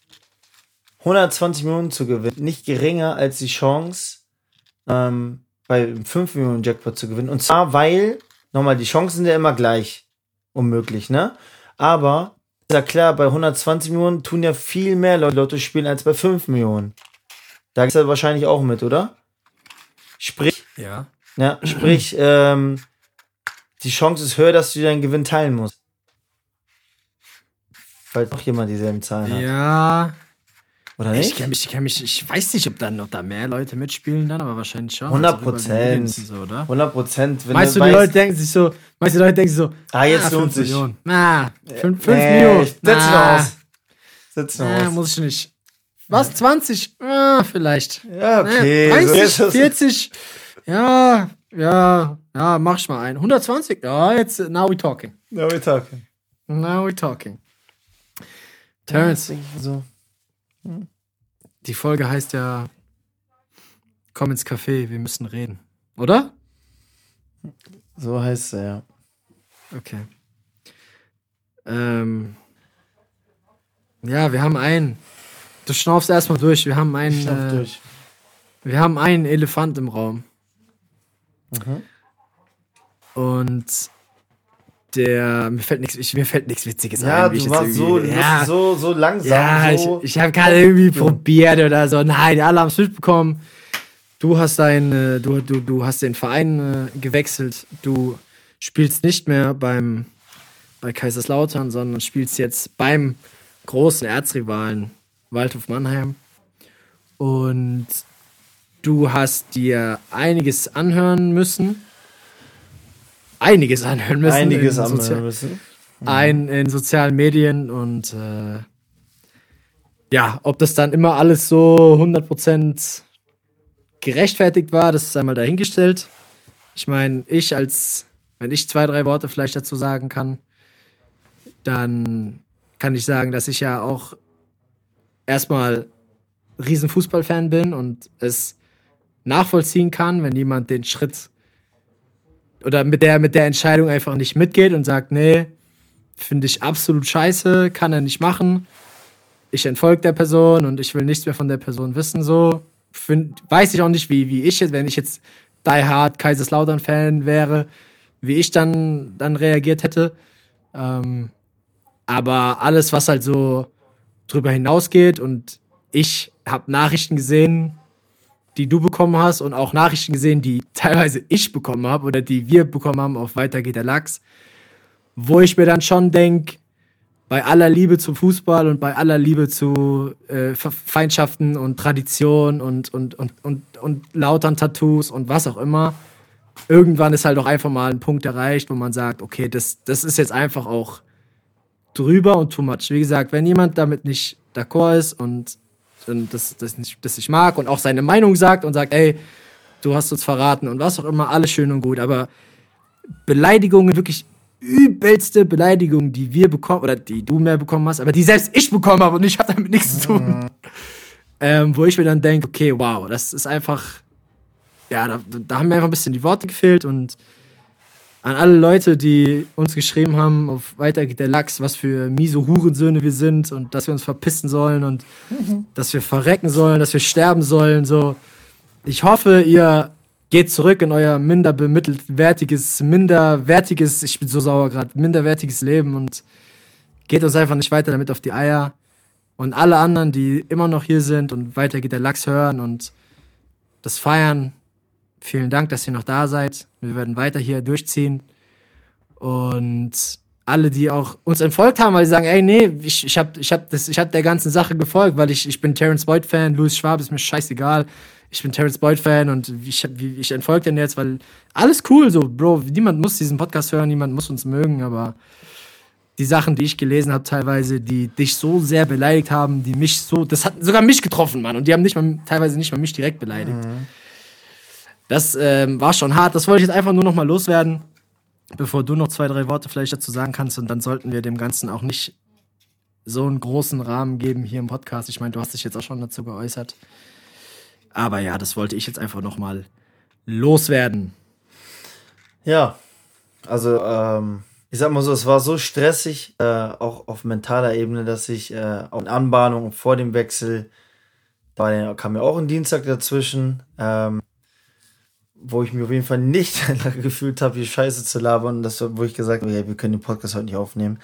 120 Millionen zu gewinnen, nicht geringer als die Chance, ähm, bei einem 5 Millionen Jackpot zu gewinnen? Und zwar, weil, nochmal, die Chancen sind ja immer gleich unmöglich, ne? Aber, ist ja klar, bei 120 Millionen tun ja viel mehr Leute Lotto spielen als bei 5 Millionen. Da ist er wahrscheinlich auch mit, oder? Sprich, ja. Ja, sprich, ähm, die Chance ist höher, dass du deinen Gewinn teilen musst. Weil noch jemand dieselben Zahlen hat. Ja, Oder ich nicht? kenn mich, ich kenn mich, ich weiß nicht, ob dann noch da mehr Leute mitspielen dann, aber wahrscheinlich schon. 100 Also Prozent. So, oder? 100 Prozent. Wenn Meinst du, die weißt, Leute denken sich so, die Leute denken sich so, Ah, jetzt fünf lohnt sich. Millionen. Na, 5 nee, Millionen. ich setz noch Na, aus. Setz noch na, aus. muss ich nicht. Was, 20? Ah, vielleicht. Ja, okay. So 30, ist das- 40? Ja, ja, ja, mach ich mal ein. 120? Ja, jetzt, now we talking. No, we talking. Now we talking. Terrence, So. die Folge heißt ja Komm ins Café, wir müssen reden. Oder? so heißt er, ja. Okay. Ähm, ja, wir haben einen. Du schnaufst erstmal durch. Wir haben einen. Schnapp Äh, durch. wir haben einen Elefant im Raum. Mhm. Und der mir fällt nichts, ich- mir fällt nichts Witziges Ja, ein. du warst so, ja, so, so langsam. ja, so. ich, ich habe gerade irgendwie probiert oder so. Nein, alle haben es mitbekommen. Du hast dein, äh, du, du, du hast den Verein äh, gewechselt. Du spielst nicht mehr beim bei Kaiserslautern, sondern spielst jetzt beim großen Erzrivalen Waldhof Mannheim. Und du hast dir einiges anhören müssen. Einiges anhören müssen. einiges in anhören Sozial- müssen. ein in sozialen Medien und äh, ja, ob das dann immer alles so 100% gerechtfertigt war, das ist einmal dahingestellt. Ich meine, ich als, wenn ich zwei, drei Worte vielleicht dazu sagen kann, dann kann ich sagen, dass ich ja auch erstmal riesen Fußballfan bin und es nachvollziehen kann, wenn jemand den Schritt oder mit der, mit der Entscheidung einfach nicht mitgeht und sagt, nee, finde ich absolut scheiße, kann er nicht machen. Ich entfolge der Person und ich will nichts mehr von der Person wissen, so. Find, weiß ich auch nicht, wie, wie ich jetzt, wenn ich jetzt Die Hard Kaiserslautern-Fan wäre, wie ich dann, dann reagiert hätte. Ähm, aber alles, was halt so drüber hinausgeht und ich habe Nachrichten gesehen, die du bekommen hast und auch Nachrichten gesehen, die teilweise ich bekommen habe oder die wir bekommen haben auf Weiter geht der Lachs, wo ich mir dann schon denke, bei aller Liebe zum Fußball und bei aller Liebe zu äh, Fe- Feindschaften und Tradition und, und, und, und, und lautern Tattoos und was auch immer, irgendwann ist halt auch einfach mal ein Punkt erreicht, wo man sagt, okay, das, das ist jetzt einfach auch drüber und too much. Wie gesagt, wenn jemand damit nicht d'accord ist und, und das, das, das nicht mag und auch seine Meinung sagt und sagt, ey, du hast uns verraten und was auch immer, alles schön und gut, aber Beleidigungen, wirklich übelste Beleidigungen, die wir bekommen, oder die du mehr bekommen hast, aber die selbst ich bekommen habe und ich habe damit nichts zu tun. Ähm, wo ich mir dann denke, okay, wow, das ist einfach, ja, da, da haben mir einfach ein bisschen die Worte gefehlt und an alle Leute, die uns geschrieben haben, auf Weiter geht der Lachs, was für miese Hurensöhne wir sind und dass wir uns verpissen sollen und dass wir verrecken sollen, dass wir sterben sollen, so. Ich hoffe, ihr geht zurück in euer minder bemittelwertiges, minderwertiges, ich bin so sauer gerade, minderwertiges Leben und geht uns einfach nicht weiter damit auf die Eier. Und alle anderen, die immer noch hier sind und weiter geht der Lachs hören und das feiern, vielen Dank, dass ihr noch da seid. Wir werden weiter hier durchziehen. Und alle, die auch uns entfolgt haben, weil sie sagen, ey, nee, ich, ich hab, ich hab hab der ganzen Sache gefolgt, weil ich, ich bin Terence Boyd Fan, Louis Schwab ist mir scheißegal. Ich bin Terence Boyd Fan und ich, ich entfolge den jetzt, weil alles cool, so, Bro, niemand muss diesen Podcast hören, niemand muss uns mögen, aber die Sachen, die ich gelesen habe, teilweise, die dich so sehr beleidigt haben, die mich so, das hat sogar mich getroffen, Mann, und die haben nicht mal, teilweise nicht mal mich direkt beleidigt. Das ähm, war schon hart. Das wollte ich jetzt einfach nur noch mal loswerden, bevor du noch zwei, drei Worte vielleicht dazu sagen kannst. Und dann sollten wir dem Ganzen auch nicht so einen großen Rahmen geben hier im Podcast. Ich meine, du hast dich jetzt auch schon dazu geäußert. Aber ja, das wollte ich jetzt einfach noch mal loswerden. Ja, also ähm, ich sag mal so, es war so stressig, äh, auch auf mentaler Ebene, dass ich äh, auch in Anbahnung vor dem Wechsel, da kam ja auch ein Dienstag dazwischen, ähm, wo ich mich auf jeden Fall nicht gefühlt habe, hier Scheiße zu labern, das, wo ich gesagt habe, hey, wir können den Podcast heute nicht aufnehmen,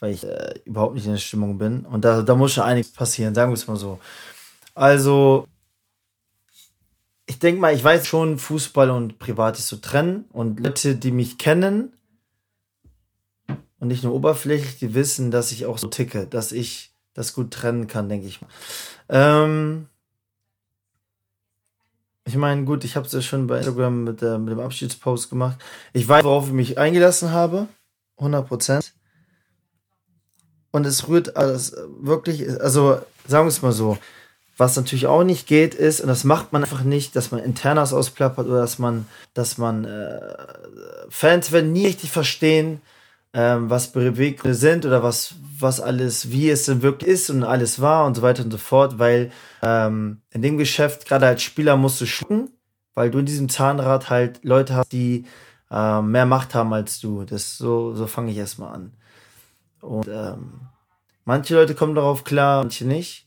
weil ich äh, überhaupt nicht in der Stimmung bin. Und da, da muss schon einiges passieren, sagen wir es mal so. Also, ich denke mal, ich weiß schon, Fußball und Privat ist zu trennen. Und Leute, die mich kennen und nicht nur oberflächlich, die wissen, dass ich auch so ticke, dass ich das gut trennen kann, denke ich mal. Ähm ich meine, gut, ich habe es ja schon bei Instagram mit, äh, mit dem Abschiedspost gemacht. Ich weiß, worauf ich mich eingelassen habe. 100 Prozent. Und es rührt alles wirklich, also sagen wir es mal so, was natürlich auch nicht geht, ist, und das macht man einfach nicht, dass man Internas ausplappert oder dass man, dass man äh, Fans werden nie richtig verstehen, ähm, was Beweggründe sind oder was, was alles, wie es denn wirklich ist und alles war und so weiter und so fort, weil ähm, in dem Geschäft, gerade als Spieler, musst du schlucken, weil du in diesem Zahnrad halt Leute hast, die äh, mehr Macht haben als du. Das so, so fange ich erstmal an. Und ähm, manche Leute kommen darauf klar, manche nicht.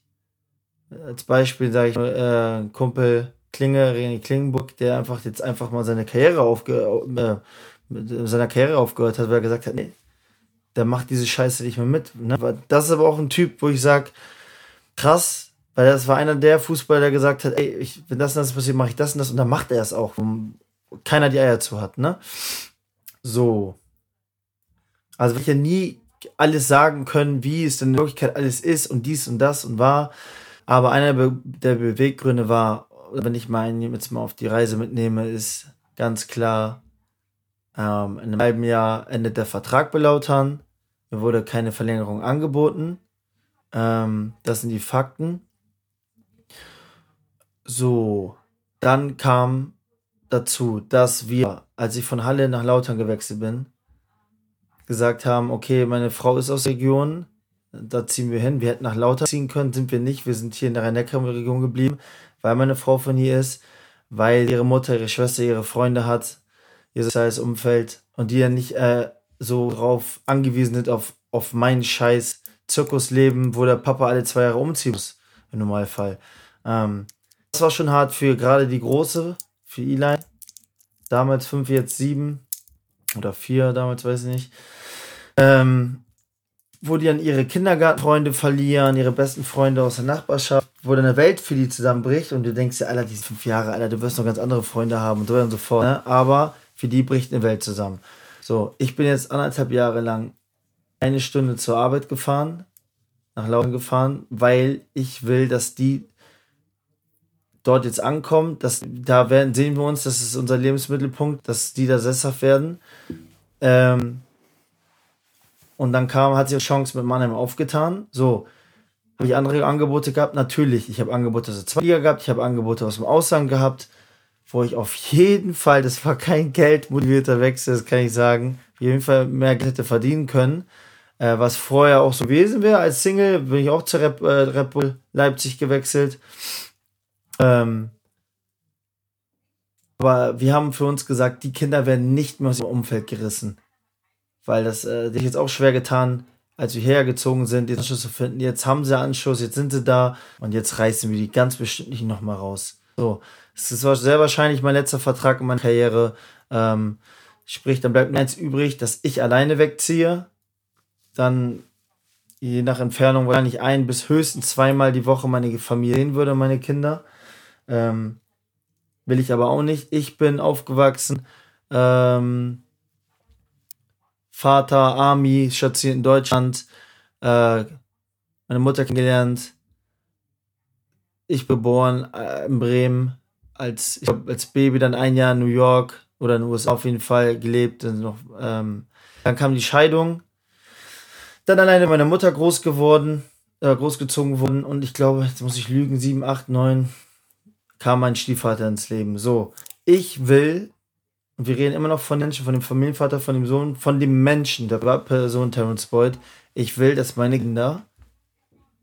Als Beispiel sage ich äh, Kumpel Klinge, René Klingenburg, der einfach jetzt einfach mal seine Karriere aufge äh, mit seiner Karriere aufgehört hat, weil er gesagt hat, nee, der macht diese Scheiße nicht mehr mit. Ne? Das ist aber auch ein Typ, wo ich sage, krass, weil das war einer der Fußballer, der gesagt hat, ey, ich, wenn das und das passiert, mache ich das und das und dann macht er es auch, wo keiner die Eier zu hat, ne? So. Also ich ja nie alles sagen können, wie es denn in Wirklichkeit alles ist und dies und das und war. Aber einer der Beweggründe war, wenn ich meinen jetzt mal auf die Reise mitnehme, ist ganz klar, ähm, in einem halben Jahr endet der Vertrag bei Lautern. Mir wurde keine Verlängerung angeboten. Ähm, das sind die Fakten. So, dann kam dazu, dass wir, als ich von Halle nach Lautern gewechselt bin, gesagt haben, okay, meine Frau ist aus der Region, da ziehen wir hin. Wir hätten nach Lauter ziehen können, sind wir nicht. Wir sind hier in der Rhein-Neckar-Region geblieben, weil meine Frau von hier ist, weil ihre Mutter, ihre Schwester, ihre Freunde hat, ihr soziales Umfeld und die ja nicht äh, so drauf angewiesen sind auf, auf mein scheiß Zirkusleben, wo der Papa alle zwei Jahre umziehen muss, im Normalfall. Ähm, das war schon hart für gerade die Große, für Eli. Damals fünf, jetzt sieben oder vier, damals weiß ich nicht. Ähm, wo die dann ihre Kindergartenfreunde verlieren, ihre besten Freunde aus der Nachbarschaft, wo dann eine Welt für die zusammenbricht und du denkst ja, Alter, die sind fünf Jahre, Alter, du wirst noch ganz andere Freunde haben und so weiter und so fort. Ne? Aber für die bricht eine Welt zusammen. So, ich bin jetzt anderthalb Jahre lang eine Stunde zur Arbeit gefahren, nach Laufen gefahren, weil ich will, dass die dort jetzt ankommen, dass da werden, sehen wir uns, das ist unser Lebensmittelpunkt, dass die da sesshaft werden. Ähm, und dann kam, hat sich die Chance mit Mannheim aufgetan. So, habe ich andere Angebote gehabt? Natürlich. Ich habe Angebote aus der Zweitliga gehabt, ich habe Angebote aus dem Ausland gehabt, wo ich auf jeden Fall, das war kein geldmotivierter Wechsel, das kann ich sagen, auf jeden Fall mehr Geld hätte verdienen können. Äh, was vorher auch so gewesen wäre als Single, bin ich auch zu Rep, äh, Rep Leipzig gewechselt. Ähm, aber wir haben für uns gesagt, die Kinder werden nicht mehr aus dem Umfeld gerissen weil das äh, sich jetzt auch schwer getan, als wir hergezogen sind, den Anschluss zu finden. Jetzt haben sie Anschluss, jetzt sind sie da und jetzt reißen wir die ganz bestimmt nicht nochmal raus. So, es ist sehr wahrscheinlich mein letzter Vertrag in meiner Karriere. Ähm, sprich, dann bleibt mir eins übrig, dass ich alleine wegziehe. Dann je nach Entfernung wahrscheinlich ein bis höchstens zweimal die Woche meine Familie sehen würde, meine Kinder. Ähm, will ich aber auch nicht. Ich bin aufgewachsen. Ähm, Vater, Army, stationiert in Deutschland, äh, meine Mutter kennengelernt. Ich geboren äh, in Bremen, als, ich glaub, als Baby dann ein Jahr in New York oder in den USA auf jeden Fall gelebt. Und noch, ähm, dann kam die Scheidung. Dann alleine meine Mutter groß geworden, äh, großgezogen worden und ich glaube, jetzt muss ich lügen, sieben, acht, neun, kam mein Stiefvater ins Leben. So, ich will, und wir reden immer noch von Menschen, von dem Familienvater, von dem Sohn, von dem Menschen, der Person Terrence Boyd. Ich will, dass meine Kinder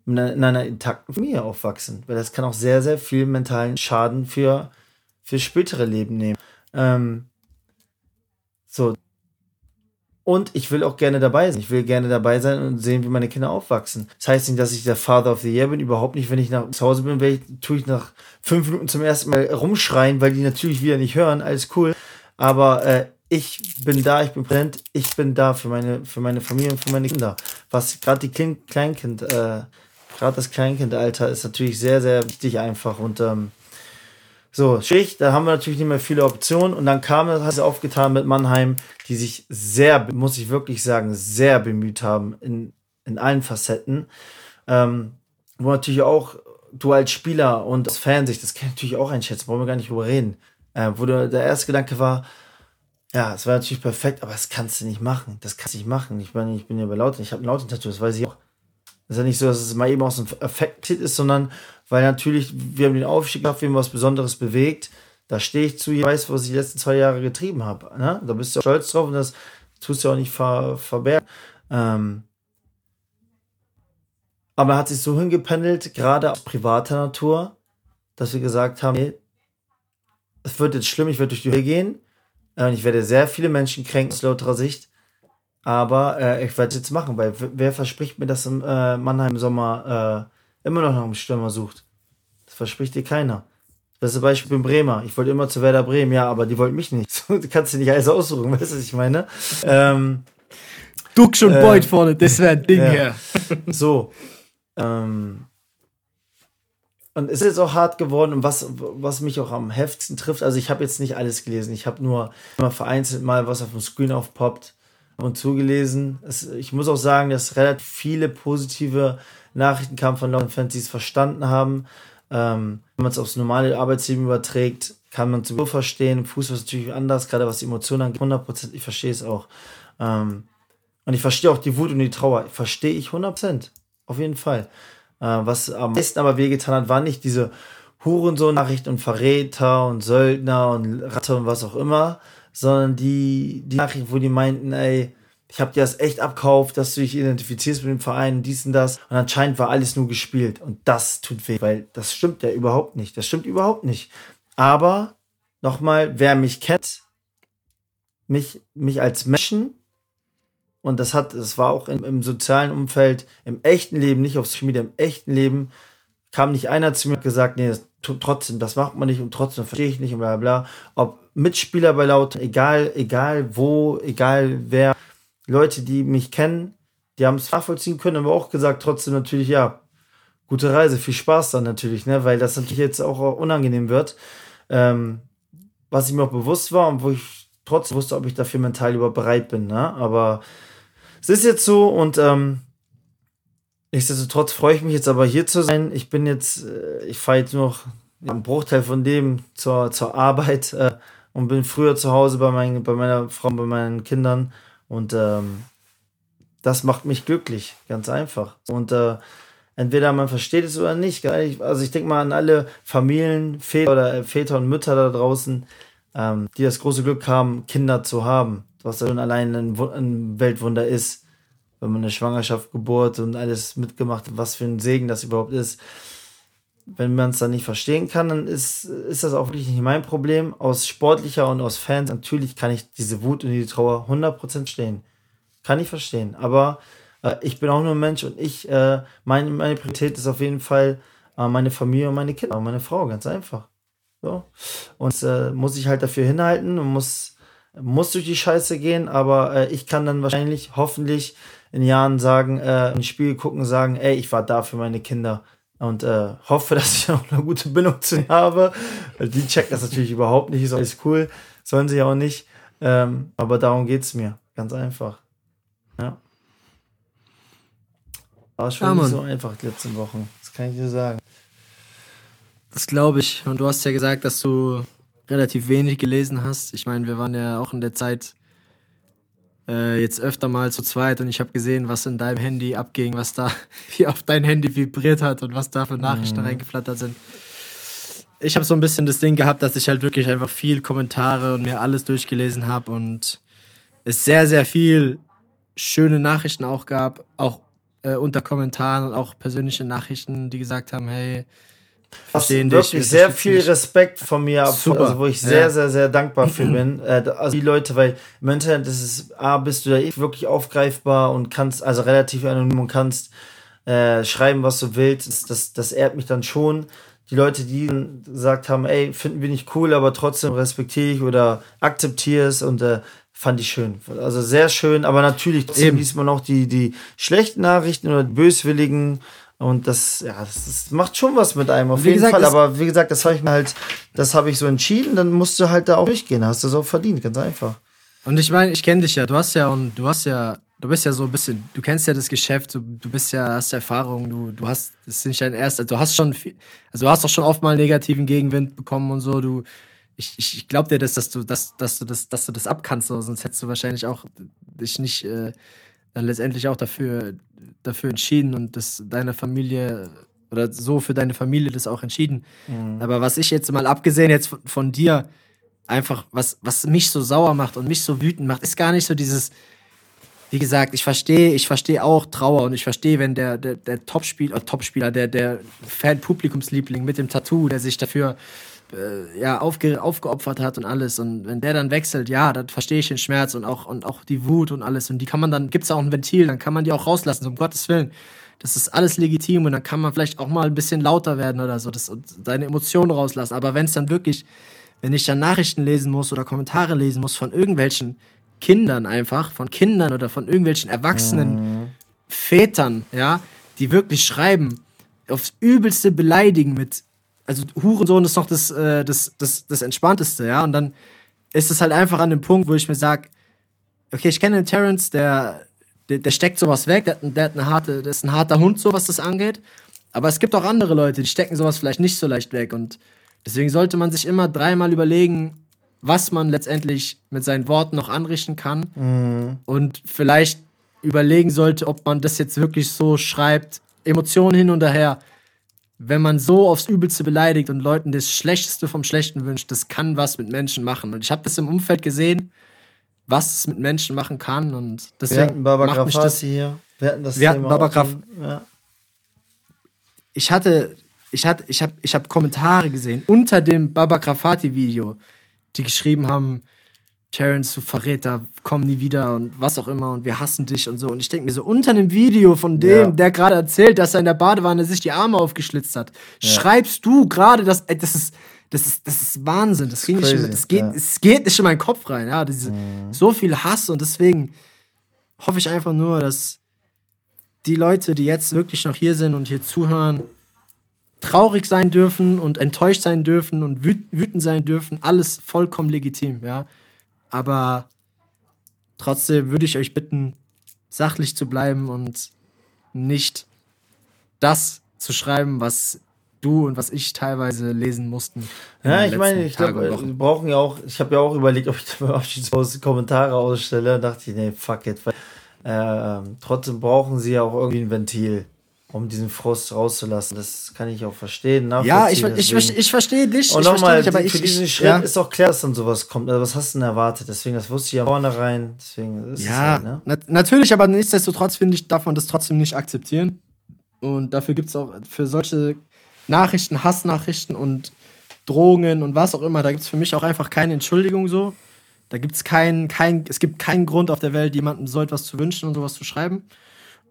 in einer, in einer intakten Familie aufwachsen, weil das kann auch sehr, sehr viel mentalen Schaden für, für spätere Leben nehmen. Ähm, so. Und ich will auch gerne dabei sein. Ich will gerne dabei sein und sehen, wie meine Kinder aufwachsen. Das heißt nicht, dass ich der Father of the Year bin. Überhaupt nicht. Wenn ich nach zu Hause bin, ich, tue ich nach fünf Minuten zum ersten Mal rumschreien, weil die natürlich wieder nicht hören. Alles cool. Aber äh, ich bin da, ich bin präsent, ich bin da für meine, für meine Familie und für meine Kinder. Was gerade die Klein Kleinkind, äh, gerade das Kleinkindalter ist natürlich sehr, sehr wichtig einfach. Und ähm, so, Schicht, da haben wir natürlich nicht mehr viele Optionen. Und dann kam es, hat es aufgetan mit Mannheim, die sich sehr, muss ich wirklich sagen, sehr bemüht haben in, in allen Facetten. Ähm, wo natürlich auch du als Spieler und als Fan sich, das kann ich natürlich auch einschätzen, wollen wir gar nicht drüber reden. Äh, wo der, der erste Gedanke war, ja, es war natürlich perfekt, aber das kannst du nicht machen. Das kannst du nicht machen. Ich meine, ich bin ja bei Lauten, ich habe ein Lauten-Tattoo, das weiß ich auch. Das ist ja nicht so, dass es mal eben aus dem Effekt ist, sondern weil natürlich, wir haben den Aufstieg gehabt, wir haben was Besonderes bewegt. Da stehe ich zu, ich weiß, was ich die letzten zwei Jahre getrieben habe. Ne? Da bist du stolz drauf und das tust du auch nicht ver verbergen. Ähm aber er hat sich so hingependelt, gerade aus privater Natur, dass wir gesagt haben, nee, es wird jetzt schlimm, ich werde durch die Höhe gehen. Äh, ich werde sehr viele Menschen kränken aus lauterer Sicht. Aber äh, ich werde es jetzt machen, weil wer verspricht mir, dass im äh, Mannheim Sommer äh, immer noch nach einem Stürmer sucht? Das verspricht dir keiner. Das ist Beispiel in Bremer. Ich wollte immer zu Werder Bremen, ja, aber die wollten mich nicht. du kannst dir nicht alles aussuchen, weißt du, was ich meine? Ähm, Duck schon äh, Beut vorne, das wäre ein Ding ja. hier. so. Ähm, und es ist jetzt auch hart geworden und was, was mich auch am heftigsten trifft, also ich habe jetzt nicht alles gelesen, ich habe nur immer vereinzelt mal was auf dem Screen aufpoppt und zugelesen. Es, ich muss auch sagen, dass relativ viele positive Nachrichten kamen von Leuten, Fans, die es verstanden haben. Ähm, wenn man es aufs normale Arbeitsleben überträgt, kann man es so verstehen. Fußball ist natürlich anders, gerade was die Emotionen angeht. 100%, ich verstehe es auch. Ähm, und ich verstehe auch die Wut und die Trauer. Verstehe ich 100%. Auf jeden Fall. Äh, was am meisten aber wehgetan hat, waren nicht diese Hurensohn-Nachrichten und Verräter und Söldner und Ratte und was auch immer, sondern die, die Nachricht, wo die meinten, ey, ich habe dir das echt abkauft, dass du dich identifizierst mit dem Verein, dies und das. Und anscheinend war alles nur gespielt. Und das tut weh, weil das stimmt ja überhaupt nicht. Das stimmt überhaupt nicht. Aber nochmal, wer mich kennt, mich, mich als Menschen, und das hat, das war auch im, im sozialen Umfeld, im echten Leben, nicht auf Social Media, im echten Leben, kam nicht einer zu mir und gesagt, nee, trotzdem, das macht man nicht und trotzdem verstehe ich nicht und bla bla. Ob Mitspieler bei Laut, egal, egal wo, egal wer, Leute, die mich kennen, die haben es nachvollziehen können, aber auch gesagt, trotzdem natürlich, ja, gute Reise, viel Spaß dann natürlich, ne, weil das natürlich jetzt auch unangenehm wird. Ähm, was ich mir auch bewusst war und wo ich trotzdem wusste, ob ich dafür mental überhaupt bereit bin, ne, aber es ist jetzt so und ähm, nichtsdestotrotz freue ich mich jetzt aber hier zu sein. Ich bin jetzt, äh, ich fahre jetzt noch einen Bruchteil von dem zur, zur Arbeit. Äh, und bin früher zu Hause bei, mein, bei meiner Frau, bei meinen Kindern und ähm, das macht mich glücklich, ganz einfach. Und äh, entweder man versteht es oder nicht. Also ich denke mal an alle Familien, Väter oder äh, Väter und Mütter da draußen, ähm, die das große Glück haben, Kinder zu haben, was schon allein ein, ein Weltwunder ist, wenn man eine Schwangerschaft, Geburt und alles mitgemacht hat, was für ein Segen das überhaupt ist wenn man es dann nicht verstehen kann, dann ist, ist das auch wirklich nicht mein Problem. Aus sportlicher und aus Fans, natürlich kann ich diese Wut und die Trauer 100% stehen. Kann ich verstehen. Aber äh, ich bin auch nur ein Mensch und ich, äh, meine, meine Priorität ist auf jeden Fall äh, meine Familie und meine Kinder und meine Frau, ganz einfach. So. Und äh, muss ich halt dafür hinhalten und muss, muss durch die Scheiße gehen, aber äh, ich kann dann wahrscheinlich, hoffentlich in Jahren sagen, äh, ein Spiel gucken, sagen, ey, ich war da für meine Kinder und äh, hoffe, dass ich auch eine gute Bindung zu ihnen habe. Die checken das natürlich überhaupt nicht, ist alles cool, sollen sie ja auch nicht. Ähm, aber darum geht es mir, ganz einfach. Ja. War schon ja, nicht so einfach die letzten Wochen, das kann ich dir sagen. Das glaube ich. Und du hast ja gesagt, dass du relativ wenig gelesen hast. Ich meine, wir waren ja auch in der Zeit äh, jetzt öfter mal zu zweit und ich habe gesehen, was in deinem Handy abging, was da, wie auf dein Handy vibriert hat und was da für Nachrichten mhm. reingeflattert sind. ich habe so ein bisschen das Ding gehabt, dass ich halt wirklich einfach viel Kommentare und mir alles durchgelesen habe und es sehr, sehr viel schöne Nachrichten auch gab, auch äh, unter Kommentaren und auch persönliche Nachrichten, die gesagt haben, hey, verstehen dich. Wirklich sehr viel dich. Respekt von mir, Super. also wo ich sehr, ja. sehr, sehr dankbar für bin. Äh, also die Leute, weil im Internet ist es, A, bist du da eh wirklich aufgreifbar und kannst, also relativ anonym und kannst äh, schreiben, was du willst. Das, das, das ehrt mich dann schon. Die Leute, die gesagt haben, ey, finden wir nicht cool, aber trotzdem respektiere ich oder akzeptiere es und äh, fand ich schön. Also sehr schön, aber natürlich liest man auch die, die schlechten Nachrichten oder die böswilligen und das, ja, das, das, macht schon was mit einem, auf jeden gesagt, Fall. Aber wie gesagt, das habe ich mir halt, das habe ich so entschieden, dann musst du halt da auch durchgehen. Hast du so verdient, ganz einfach. Und ich meine, ich kenne dich ja, du hast ja und du hast ja, du bist ja so ein bisschen, du kennst ja das Geschäft, du, du bist ja, hast Erfahrung, du, du hast, das ist nicht dein erster, du hast schon viel, also du hast doch schon oft mal negativen Gegenwind bekommen und so, du, ich, ich, ich glaube dir das, dass du, dass, dass du das, dass du das abkannst, so, sonst hättest du wahrscheinlich auch dich nicht äh, dann letztendlich auch dafür, dafür entschieden und das deine Familie oder so für deine Familie das auch entschieden. Mhm. Aber was ich jetzt mal abgesehen jetzt von, von, dir einfach, was, was mich so sauer macht und mich so wütend macht, ist gar nicht so dieses, wie gesagt, ich verstehe, ich verstehe auch Trauer und ich verstehe, wenn der, der, der Topspieler, Topspieler, der, der Fan-Publikumsliebling mit dem Tattoo, der sich dafür äh, ja, aufge, aufgeopfert hat und alles. Und wenn der dann wechselt, ja, dann verstehe ich den Schmerz und auch, und auch die Wut und alles. Und die kann man dann, gibt es auch ein Ventil, dann kann man die auch rauslassen, so um Gottes Willen. Das ist alles legitim und dann kann man vielleicht auch mal ein bisschen lauter werden oder so das, und seine Emotionen rauslassen. Aber wenn es dann wirklich, wenn ich dann Nachrichten lesen muss oder Kommentare lesen muss von irgendwelchen Kindern einfach, von Kindern oder von irgendwelchen erwachsenen mhm. Vätern, ja, die wirklich schreiben, aufs Übelste beleidigen mit also Hurensohn ist noch das, äh, das, das, das Entspannteste, ja. Und dann ist es halt einfach an dem Punkt, wo ich mir sage, okay, ich kenne den Terrence, der, der, der, steckt sowas weg, der, der, hat eine harte, der ist ein harter Hund, so was das angeht. Aber es gibt auch andere Leute, die stecken sowas vielleicht nicht so leicht weg. Und deswegen sollte man sich immer dreimal überlegen, was man letztendlich mit seinen Worten noch anrichten kann. Mhm. Und vielleicht überlegen sollte, ob man das jetzt wirklich so schreibt, Emotionen hin und her wenn man so aufs Übelste beleidigt und Leuten das Schlechteste vom Schlechten wünscht, das kann was mit Menschen machen. Und ich habe das im Umfeld gesehen, was es mit Menschen machen kann. Und deswegen wir hatten Baba macht mich das hier. Wir hatten das wir hatten Baba Graf ja. Ich hatte, ich hatte, ich habe, ich habe Kommentare gesehen unter dem Baba Grafati Video, die geschrieben haben, Terence, du Verräter, komm nie wieder und was auch immer und wir hassen dich und so. Und ich denke mir so, unter einem Video von dem, ja. der gerade erzählt, dass er in der Badewanne sich die Arme aufgeschlitzt hat, ja. schreibst du gerade, dass, ey, das ist, das ist, das ist Wahnsinn. Das, das, ist nicht, das geht, ja. es geht nicht in meinen Kopf rein. Ja, diese, mhm. so viel Hass und deswegen hoffe ich einfach nur, dass die Leute, die jetzt wirklich noch hier sind und hier zuhören, traurig sein dürfen und enttäuscht sein dürfen und wütend sein dürfen, alles vollkommen legitim, ja. Aber trotzdem würde ich euch bitten, sachlich zu bleiben und nicht das zu schreiben, was du und was ich teilweise lesen mussten. Ja, ich meine, ich glaube, wir brauchen ja auch, ich habe ja auch überlegt, ob ich da Abschiedspost Kommentare ausstelle. Da dachte ich, nee, fuck it. Weil, äh, trotzdem brauchen sie ja auch irgendwie ein Ventil um diesen Frust rauszulassen. Das kann ich auch verstehen. Ja, ich, ich, ich, ich verstehe dich. Und nochmal, für ich, diesen Schritt ja. ist auch klar, dass dann sowas kommt. Also was hast du denn erwartet? Deswegen, das wusste ich ja vornherein. Deswegen ist ja, es halt, ne? na natürlich, aber nichtsdestotrotz finde ich, darf man das trotzdem nicht akzeptieren. Und dafür gibt es auch für solche Nachrichten, Hassnachrichten und Drohungen und was auch immer, da gibt es für mich auch einfach keine Entschuldigung so. Da gibt es keinen, kein, es gibt keinen Grund auf der Welt, jemandem so etwas zu wünschen und sowas zu schreiben.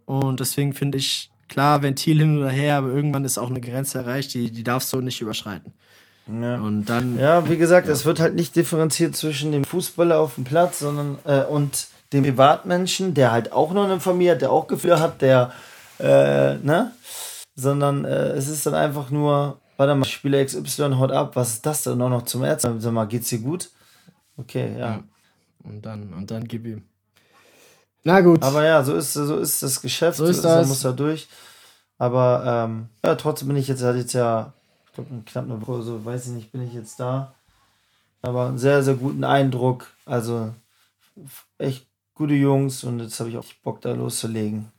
Und deswegen finde ich, klar, Ventil hin oder her, aber irgendwann ist auch eine Grenze erreicht, die, die darfst du nicht überschreiten. Ja. Und dann. Ja, wie gesagt, ja. es wird halt nicht differenziert zwischen dem Fußballer auf dem Platz, sondern äh, und dem Privatmenschen, der halt auch noch eine Familie hat, der auch Gefühle hat, der, äh, ne? Sondern äh, es ist dann einfach nur, warte mal, Spieler XY haut ab, was ist das denn auch noch zum Ärzten? Sag mal, geht's dir gut? Okay, ja. ja. Und dann, und dann gib ihm. Na gut. Aber ja, so ist, so ist das Geschäft. So ist das. So muss da durch. Aber ähm, ja, trotzdem bin ich jetzt, hat jetzt ja, ich glaube, knapp eine Woche, so weiß ich nicht, bin ich jetzt da. Aber einen sehr, sehr guten Eindruck. Also echt gute Jungs und jetzt habe ich auch Bock, da loszulegen.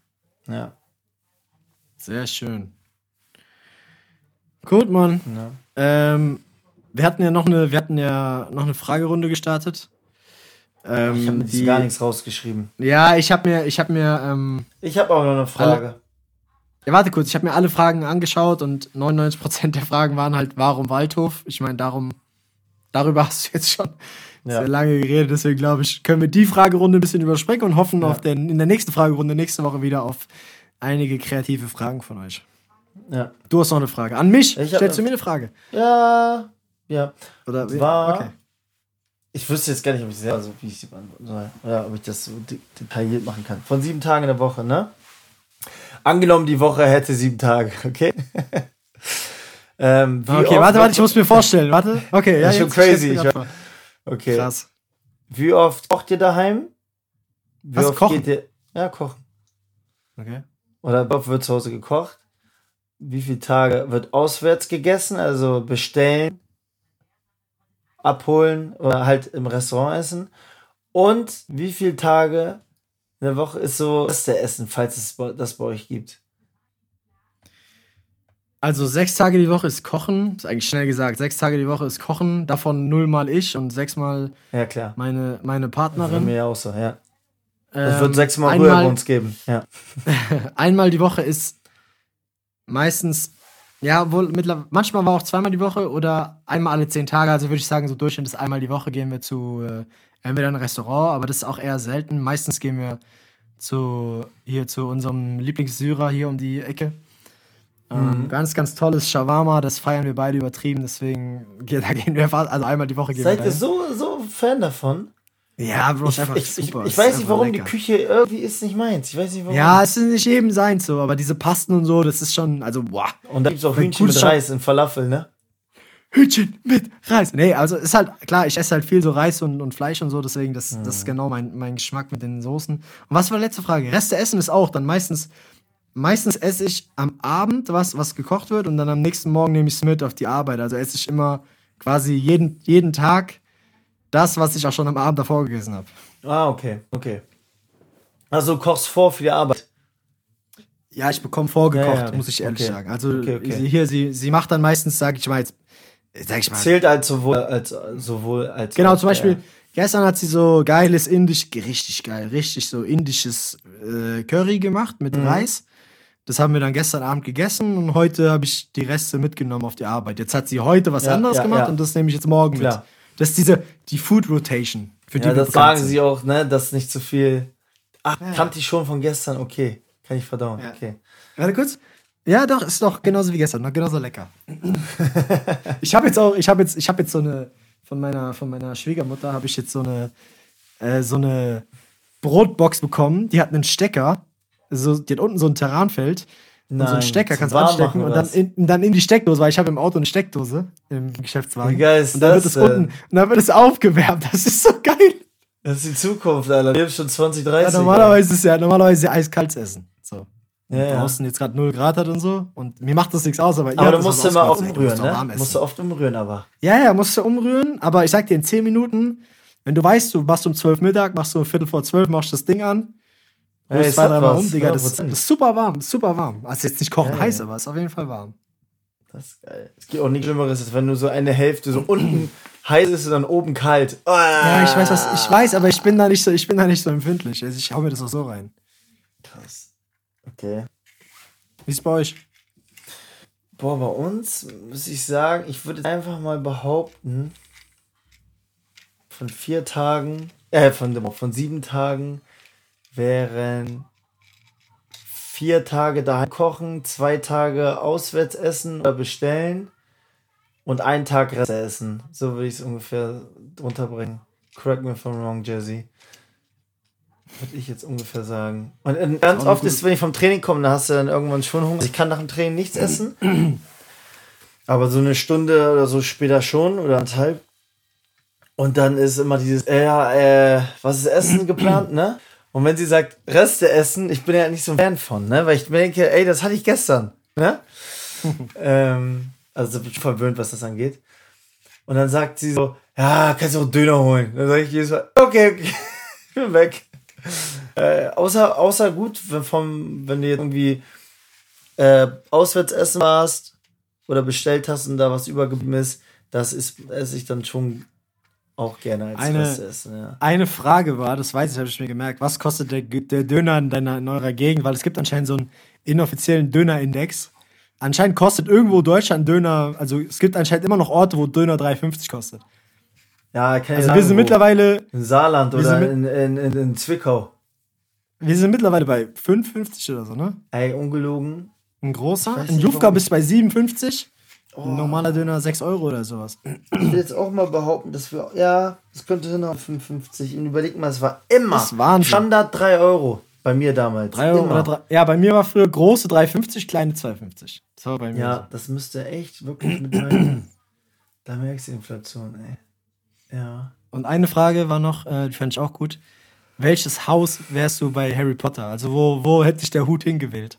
Ja. Sehr schön. Gut, Mann. Ja. Ähm, wir hatten ja noch eine, wir hatten ja noch eine Fragerunde gestartet. Ähm, Ich habe mir die- gar nichts rausgeschrieben. Ja, ich habe mir, ich habe mir, ähm, Ich habe auch noch eine Frage. ja, warte kurz, ich habe mir alle Fragen angeschaut und 99% der Fragen waren halt, warum Waldhof? Ich meine, darum, darüber hast du jetzt schon Ja. sehr lange geredet, deswegen glaube ich, können wir die Fragerunde ein bisschen überspringen und hoffen auf den, in der nächsten Fragerunde nächste Woche wieder auf einige kreative Fragen von euch. Ja. Du hast noch eine Frage. An mich? Ich hab- Stellst du mir eine Frage? Ja. Ja. Oder? War- Okay. Ich wüsste jetzt gar nicht, ob ich selber, also wie ich beantworten soll. Oder ob ich das so de detailliert machen kann. Von sieben Tagen in der Woche, ne? Angenommen, die Woche hätte sieben Tage, okay? ähm, Okay, warte, warte, ich muss mir vorstellen. Warte. Okay, ja, ist schon crazy, ich. Okay. Krass. Wie oft kocht ihr daheim? Wie Was, oft kochen? geht ihr. Ja, kochen. Okay. Oder oft wird zu Hause gekocht? Wie viele Tage wird auswärts gegessen? Also bestellen, abholen oder halt im Restaurant essen? Und wie viele Tage in der Woche ist so Essen, falls es das bei euch gibt? Also sechs Tage die Woche ist Kochen, ist eigentlich schnell gesagt. Sechs Tage die Woche ist Kochen, davon nullmal ich und sechsmal Ja, klar. meine, meine Das bei Partnerin. mir auch so, ja. Es Ähm, wird sechsmal Rührei bei uns geben. Ja. einmal die Woche ist meistens, ja, wohl mittlerweile, manchmal war auch zweimal die Woche oder einmal alle zehn Tage. Also würde ich sagen, so Durchschnitt ist einmal die Woche gehen wir zu äh, entweder ein Restaurant, aber das ist auch eher selten. Meistens gehen wir zu hier zu unserem Lieblingssyrer hier um die Ecke. Ähm, Ganz, ganz tolles Shawarma, das feiern wir beide übertrieben, deswegen ge- da gehen wir fast, also einmal die Woche gehen Seid wir ihr dahin. so, so Fan davon? Ja, Bro, Ich, ich, ich, ich weiß nicht, warum die lecker. Küche irgendwie ist nicht meins. Ich weiß nicht warum. Ja, es ist nicht jedem sein so, aber diese Pasten und so, das ist schon, also, boah. Und da gibt es auch Hühnchen mit Reis in Falafel, ne? Hühnchen mit Reis. Nee, also ist halt, klar, ich esse halt viel so Reis und, und Fleisch und so, deswegen, das, das Mhm. ist genau mein, mein Geschmack mit den Soßen. Und was war die letzte Frage? Reste essen ist auch dann meistens, meistens esse ich am Abend was, was gekocht wird und dann am nächsten Morgen nehme ich es mit auf die Arbeit. Also esse ich immer quasi jeden, jeden Tag das, was ich auch schon am Abend davor gegessen habe. Ah, okay, okay. Also du kochst vor für die Arbeit. Ja, ich bekomme vorgekocht, Ja, ja, muss ich ehrlich okay. sagen. Also Okay, okay. Sie, hier, sie, sie macht dann meistens, sag ich mal jetzt, sag ich mal, Zählt als sowohl als sowohl als Genau, zum Beispiel, ja. gestern hat sie so geiles indisch, richtig geil, richtig so indisches äh, Curry gemacht mit Mhm. Reis. Das haben wir dann gestern Abend gegessen und heute habe ich die Reste mitgenommen auf die Arbeit. Jetzt hat sie heute was anderes gemacht und das nehme ich jetzt morgen Klar. mit. Das ist diese, die Food Rotation, für die Ja, das sagen sind. sie auch, ne, dass nicht zu viel. Ach, kannte ich schon von gestern, okay. Kann ich verdauen, Ja. okay. Warte kurz. Ja, doch, ist doch genauso wie gestern, noch genauso lecker. ich habe jetzt auch, ich habe jetzt, ich habe jetzt so eine von meiner von meiner Schwiegermutter habe ich jetzt so eine äh, so eine Brotbox bekommen. Die hat einen Stecker, so die hat unten so ein Terranfeld. Und so Nein, einen Stecker kannst du anstecken und dann in, dann in die Steckdose, weil ich habe im Auto eine Steckdose im Geschäftswagen. Wie geil ist und dann das wird es unten und dann wird es aufgewärmt. Das ist so geil. Das ist die Zukunft, Alter. Wir leben schon 20, Ja, 30. normalerweise ist ja normalerweise eiskalt essen. So. Ja, ja. draußen jetzt gerade 0 Grad hat und so. Und mir macht das nichts aus, aber aber du musst immer umrühren, musst ne? essen. Musst du oft umrühren, aber. Ja, ja, musst du umrühren, aber ich sag dir, in 10 Minuten, wenn du weißt, du machst um 12 Mittag, machst du um Viertel vor 12, machst das Ding an, Rührst es hat dreimal was, um, Digga, das, das 100%. ist super warm, ist super warm. Also jetzt nicht kochen Ja, heiß, ja. aber ist auf jeden Fall warm. Das ist geil. Es gibt auch nichts Schlimmeres, als wenn du so eine Hälfte so unten heiß ist und dann oben kalt. Ja, ich weiß, was, ich weiß, aber ich bin da nicht so, ich bin da nicht so empfindlich. Also ich hau mir das auch so rein. Krass. Okay. Wie ist bei euch? Boah, bei uns muss ich sagen, ich würde einfach mal behaupten, von vier Tagen, äh, von, von sieben Tagen wären vier Tage daheim kochen, zwei Tage auswärts essen oder bestellen und einen Tag Rest essen. So würde ich es ungefähr runterbringen. Correct me if I'm wrong, Jesse. Würde ich jetzt ungefähr sagen. Und äh, ganz oft ist, wenn ich vom Training komme, dann hast du dann irgendwann schon Hunger. Ich kann nach dem Training nichts essen. Aber so eine Stunde oder so später schon oder anderthalb. Und dann ist immer dieses, äh, äh, was ist Essen geplant, ne? Und wenn sie sagt, Reste essen, ich bin ja nicht so ein Fan von, ne? Weil ich mir denke, ey, das hatte ich gestern, ne? ähm, also ich bin verwöhnt, was das angeht. Und dann sagt sie so, ja, kannst du auch Döner holen. Dann sage ich jedes Mal, okay, okay, ich bin weg. Äh, außer, außer gut, wenn, vom, wenn du jetzt irgendwie äh, auswärts essen warst oder bestellt hast und da was übergeblieben ist, das ist esse ich dann schon auch gerne als Eine- Reste essen, ja. Eine Frage war, das weiß ich, habe ich mir gemerkt, was kostet der, der Döner in, deiner, in eurer Gegend? Weil es gibt anscheinend so einen inoffiziellen Dönerindex. Anscheinend kostet irgendwo Deutschland Döner, also es gibt anscheinend immer noch Orte, wo Döner 3,50 kostet. Ja, kann Also sagen, wir sind mittlerweile, in Saarland oder in, in, in, in Zwickau. wir sind mittlerweile bei 5,50 oder so, ne? Ey, ungelogen. Ein großer. In Jufka bist du bei 57. Ein normaler Döner 6 Euro oder sowas. Ich will jetzt auch mal behaupten, dass wir, ja, das könnte hin auf 55. Und überleg mal, es war immer Das Wahnsinn. Standard 3 Euro bei mir damals. 3 Euro immer. oder 3, Ja, bei mir war früher große 3,50, kleine 2,50. Das war bei mir. Ja, das müsste echt wirklich mit rein. da merkst du die Inflation, ey. Ja. so. Und eine Frage war noch, äh, die fand ich auch gut. Welches Haus wärst du bei Harry Potter? Also wo, wo hätte sich der Hut hingewählt?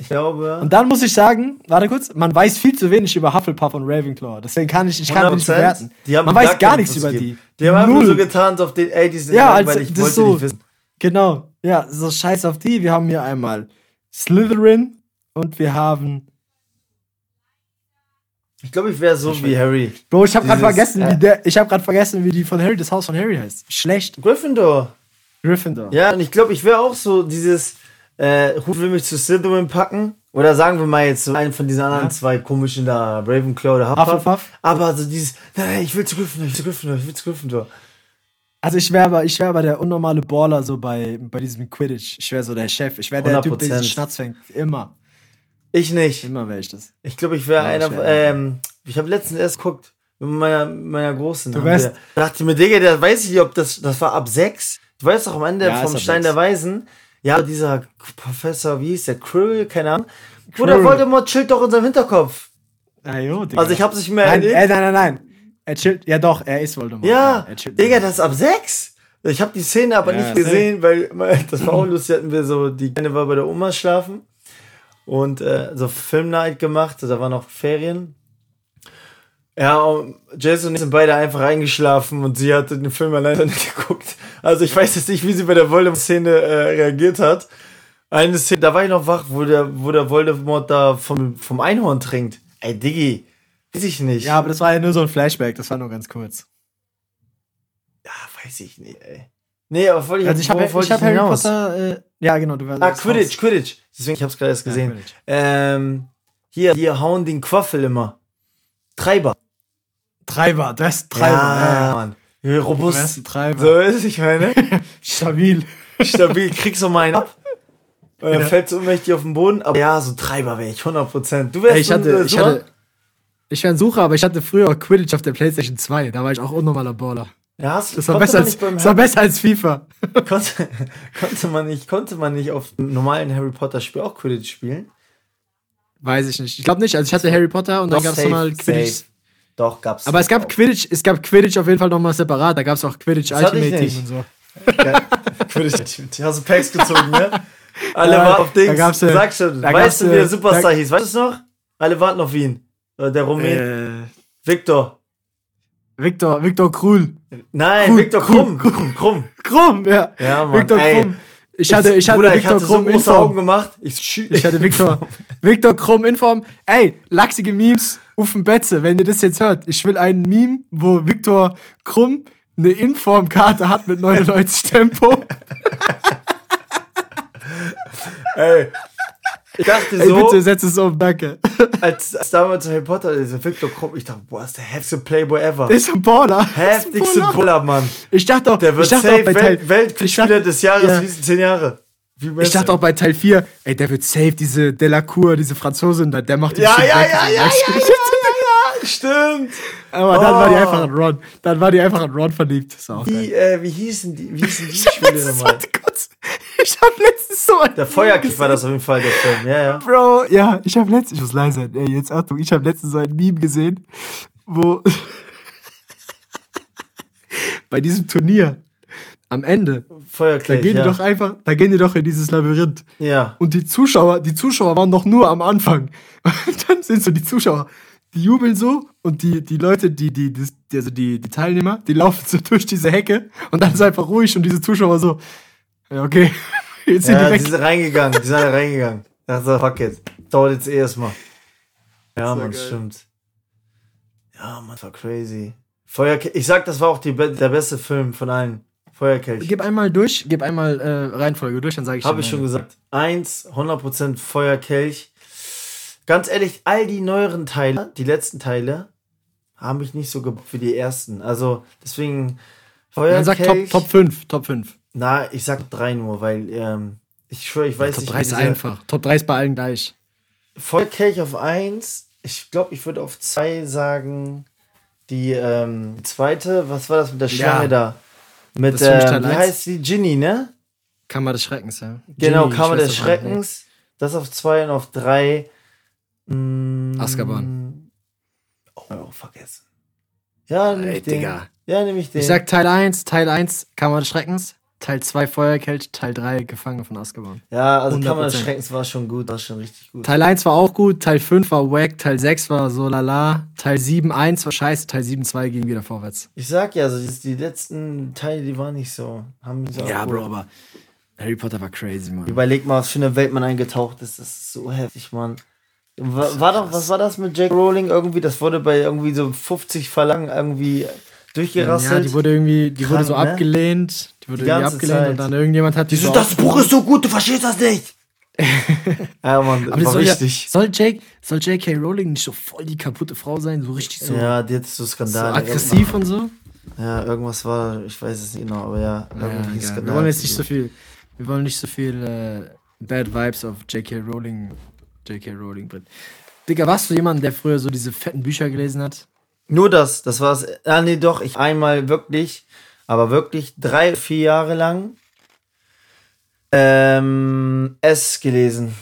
Ich glaube, Und dann muss ich sagen, warte kurz, man weiß viel zu wenig über Hufflepuff und Ravenclaw. Deswegen kann ich, ich kann nicht 100%, bewerten. man weiß gar nichts über die. Die haben einfach nur so getan, so auf den, ey, die sind Ja, als ich das wollte so. nicht wissen. Genau, ja, so scheiß auf die. Wir haben hier einmal Slytherin und wir haben. Ich glaube, ich wäre so wie Harry. Bro, ich habe gerade vergessen, äh, wie der, ich habe gerade vergessen, wie die von Harry, das Haus von Harry heißt. Schlecht. Gryffindor. Gryffindor. Ja, und ich glaube, ich wäre auch so dieses, äh, Hut will mich zu Slytherin packen. Oder sagen wir mal jetzt so einen von diesen anderen Ja. zwei komischen da, Ravenclaw oder Hufflepuff. Hufflepuff. Aber so dieses, nein, nein, ich will zu Gryffindor, ich will zu Gryffindor, ich will zu Gryffindor. Also ich wäre aber, ich wäre aber der unnormale Baller so bei, bei diesem Quidditch. Ich wäre so der Chef. Ich wäre der Typ, der 100%. diesen Schnatz fängt. Immer. Ich nicht. Immer wäre ich das. Ich glaube, ich wäre Ja, einer, ich wär- ähm, ich habe letztens erst geguckt, mit meiner, meiner Großen. Du wir- Da dachte ich mir, Digga, der weiß ich nicht, ob das, das war ab sechs. Du weißt doch am Ende Ja, vom Stein sechs. der Weisen, ja, dieser Professor, wie hieß der, Krill, keine Ahnung. Bruder, Quirrell. Voldemort chillt doch in seinem Hinterkopf. Ah, jo, Digga. Also ich hab's nicht mehr Nein, äh, nein, nein, nein. Er chillt. Ja, doch, er ist Voldemort. Ja, er chillt Digga, das ist ab sechs. Ich habe die Szene aber Ja, nicht gesehen, weil weil das war auch lustig, hatten wir so, die Kleine war bei der Oma schlafen und äh, so Filmnight gemacht, da waren noch Ferien. Ja, und Jason und ich sind beide einfach eingeschlafen und sie hatte den Film alleine nicht geguckt. Also ich weiß jetzt nicht, wie sie bei der Voldemort-Szene äh, reagiert hat. Eine Szene, da war ich noch wach, wo der, wo der Voldemort da vom, vom Einhorn trinkt. Ey, Diggi, weiß ich nicht. Ja, aber das war ja nur so ein Flashback. Das war nur ganz kurz. Ja, weiß ich nicht, ey. Nee, aber wollte ich, Also ich habe wollte ich hab Harry hinaus? Potter. Äh, ja, genau. Du warst Ah, Quidditch, Quidditch. Deswegen, ich hab's gerade erst Ja, gesehen. Quidditch. ähm, hier, die hauen den Quaffel immer. Treiber. Treiber, das ist Treiber. Ja, Ja, Mann. Robust. ein Treiber. So ist, ich meine. Stabil. Stabil, kriegst du mal einen ab. Und dann Ja. fällst du ohnmächtig auf den Boden. Aber ja, so Treiber wäre ich, 100%. Du wärst Ey, ich so ein, hatte, äh, ich Sucher? hatte, ich wäre ein Sucher, aber ich hatte früher Quidditch auf der PlayStation 2. Da war ich auch unnormaler Baller. ja, hast, Das war, besser als, das war besser als FIFA. konnte, konnte man nicht, konnte man nicht auf dem normalen Harry Potter Spiel auch Quidditch spielen? Weiß ich nicht. Ich glaube nicht. Also ich hatte Harry Potter und dann gab es nochmal Quidditch. safe. Doch, gab's. Aber es gab auch. Quidditch, es gab Quidditch auf jeden Fall nochmal separat. Da gab es auch Quidditch Das hatte ich Ultimate. Team und so. Ja, Quidditch. Die hast du Packs gezogen, ne? Alle Ja, warten auf da Dings. gab's, äh, Sag schon. da weißt du, wie der äh, Superstar da- hieß? Weißt du es noch? Alle warten auf ihn. Äh, Der Rumän. Äh, Victor. Victor, Victor Krull. Nein, Krumm, Victor Krumm, Krumm. Krumm. Krumm. Ja. Ja, Mann. Victor ey. Krumm. Ich hatte, ich hatte Bruder, ich Victor hatte so Krumm in große Augen gemacht. Ich, Ich hatte Victor, Victor Krumm in Form. Ey, lachsige Memes, Uffen Betze, wenn ihr das jetzt hört. Ich will ein Meme, wo Victor Krumm eine Informkarte hat mit 99 Tempo. ey. Ich dachte Ey, so, bitte setz es um, danke. als, als damals Harry Potter, dieser Victor Krumm, ich dachte, boah, ist der heftigste Playboy ever. Der ist ein Baller. Heftigste Baller. Buller, Mann. Ich dachte auch, Der wird ich dachte safe auch bei Teil, Welt, dachte- des Jahres Ja. nächsten zehn Jahre. Ich dachte auch bei Teil 4, ey, der wird safe, diese Delacour, diese Franzosin, da, der macht die Ja, ja, ja, ja, ja, ja, stimmt. Aber dann war die Oh. einfach an Ron. Dann war die einfach an Ron verliebt. Ist auch. Wie, äh, wie hießen die, wie hießen die Spiele nochmal? kurz. Ich hab letztens so ein Der Feuerkick war das auf jeden Fall, der Film, ja, ja. Bro, ja, ich hab letztens, ich muss leise sein, ey, jetzt Achtung, ich hab letztens so ein Meme gesehen, wo bei diesem Turnier am Ende, da Feuerkick, gehen ja. die doch einfach, da gehen die doch in dieses Labyrinth. ja. Und die Zuschauer, die Zuschauer waren doch nur am Anfang. Und dann sind so die Zuschauer, die jubeln so und die, die Leute, die, die, die, die- also die, die Teilnehmer, die laufen so durch diese Hecke und dann ist einfach ruhig und diese Zuschauer so, ja, okay, jetzt sind Ja, die die weg. sind reingegangen, die sind alle reingegangen. Also, fuck it. Dauert jetzt eh erstmal. Ja, man, geil. stimmt. Ja, man, das war crazy. Feuerkelch. Ich sag, das war auch die, der beste Film von allen. Feuerkelch. Gib einmal durch, gib einmal äh, Reihenfolge durch, dann sage ich Habe ich schon gesagt. Eins, 100% Feuerkelch. Ganz ehrlich, all die neueren Teile, die letzten Teile, haben mich nicht so gebockt wie die ersten. Also, deswegen Dann sag. Top, Top 5, Top 5. Na, ich sag drei nur, weil ähm, ich schwöre, ich weiß Top nicht. 3 wie ist diese- einfach. Top 3 ist bei allen gleich. Feuerkelch auf eins. Ich glaube, ich würde auf zwei sagen. Die ähm, zweite, was war das mit der Schlange Ja. da? Mit, ähm, wie heißt die? Ginny, ne? Kammer des Schreckens, ja. Genau, Ginny, Kammer des Schreckens. Das auf zwei und auf drei. Mm, Azkaban. Oh, vergessen. Ja, nehme ich den. Digga. Ja, nehme ich den. Ich sag Teil 1, Teil 1, Kammer des Schreckens, Teil 2 Feuerkelch, Teil 3 Gefangen von Azkaban. ja, also Kammer des 100%. Schreckens war schon gut, war schon richtig gut. Teil 1 war auch gut, Teil 5 war wack, Teil 6 war so lala, Teil 7 1 war scheiße, Teil 7 2 ging wieder vorwärts. Ich sag ja, also die, die letzten Teile, die waren nicht so. Haben mich so Ja. Bro, aber Harry Potter war crazy, Mann. Überleg mal, was für eine Welt man eingetaucht ist. Das ist so heftig, Mann. War, war doch, was war das mit Jack Rowling irgendwie? Das wurde bei irgendwie so 50 Verlangen irgendwie durchgerasselt. Ja, die wurde irgendwie, die wurde Krank, so ne? abgelehnt, die wurde Die irgendwie abgelehnt Zeit. und dann irgendjemand hat die so das Buch ist so gut, du verstehst das nicht. ja, Mann, das Aber das war soll, ja, wichtig. soll, Jake, soll J.K. Rowling nicht so voll die kaputte Frau sein, so richtig so, Ja, die hat so so Skandale. aggressiv und so? Ja, irgendwas war, ich weiß es nicht genau, aber ja, Ja, irgendwie egal. Skandal. wir wollen jetzt nicht so viel, wir wollen nicht so viel äh, Bad Vibes auf J.K. Rowling, J.K. Rowling bringen. Digga, warst du jemand, der früher so diese fetten Bücher gelesen hat? Nur das, das war's. Ah, nee, doch, ich einmal wirklich, aber wirklich drei, vier Jahre lang ähm, S gelesen.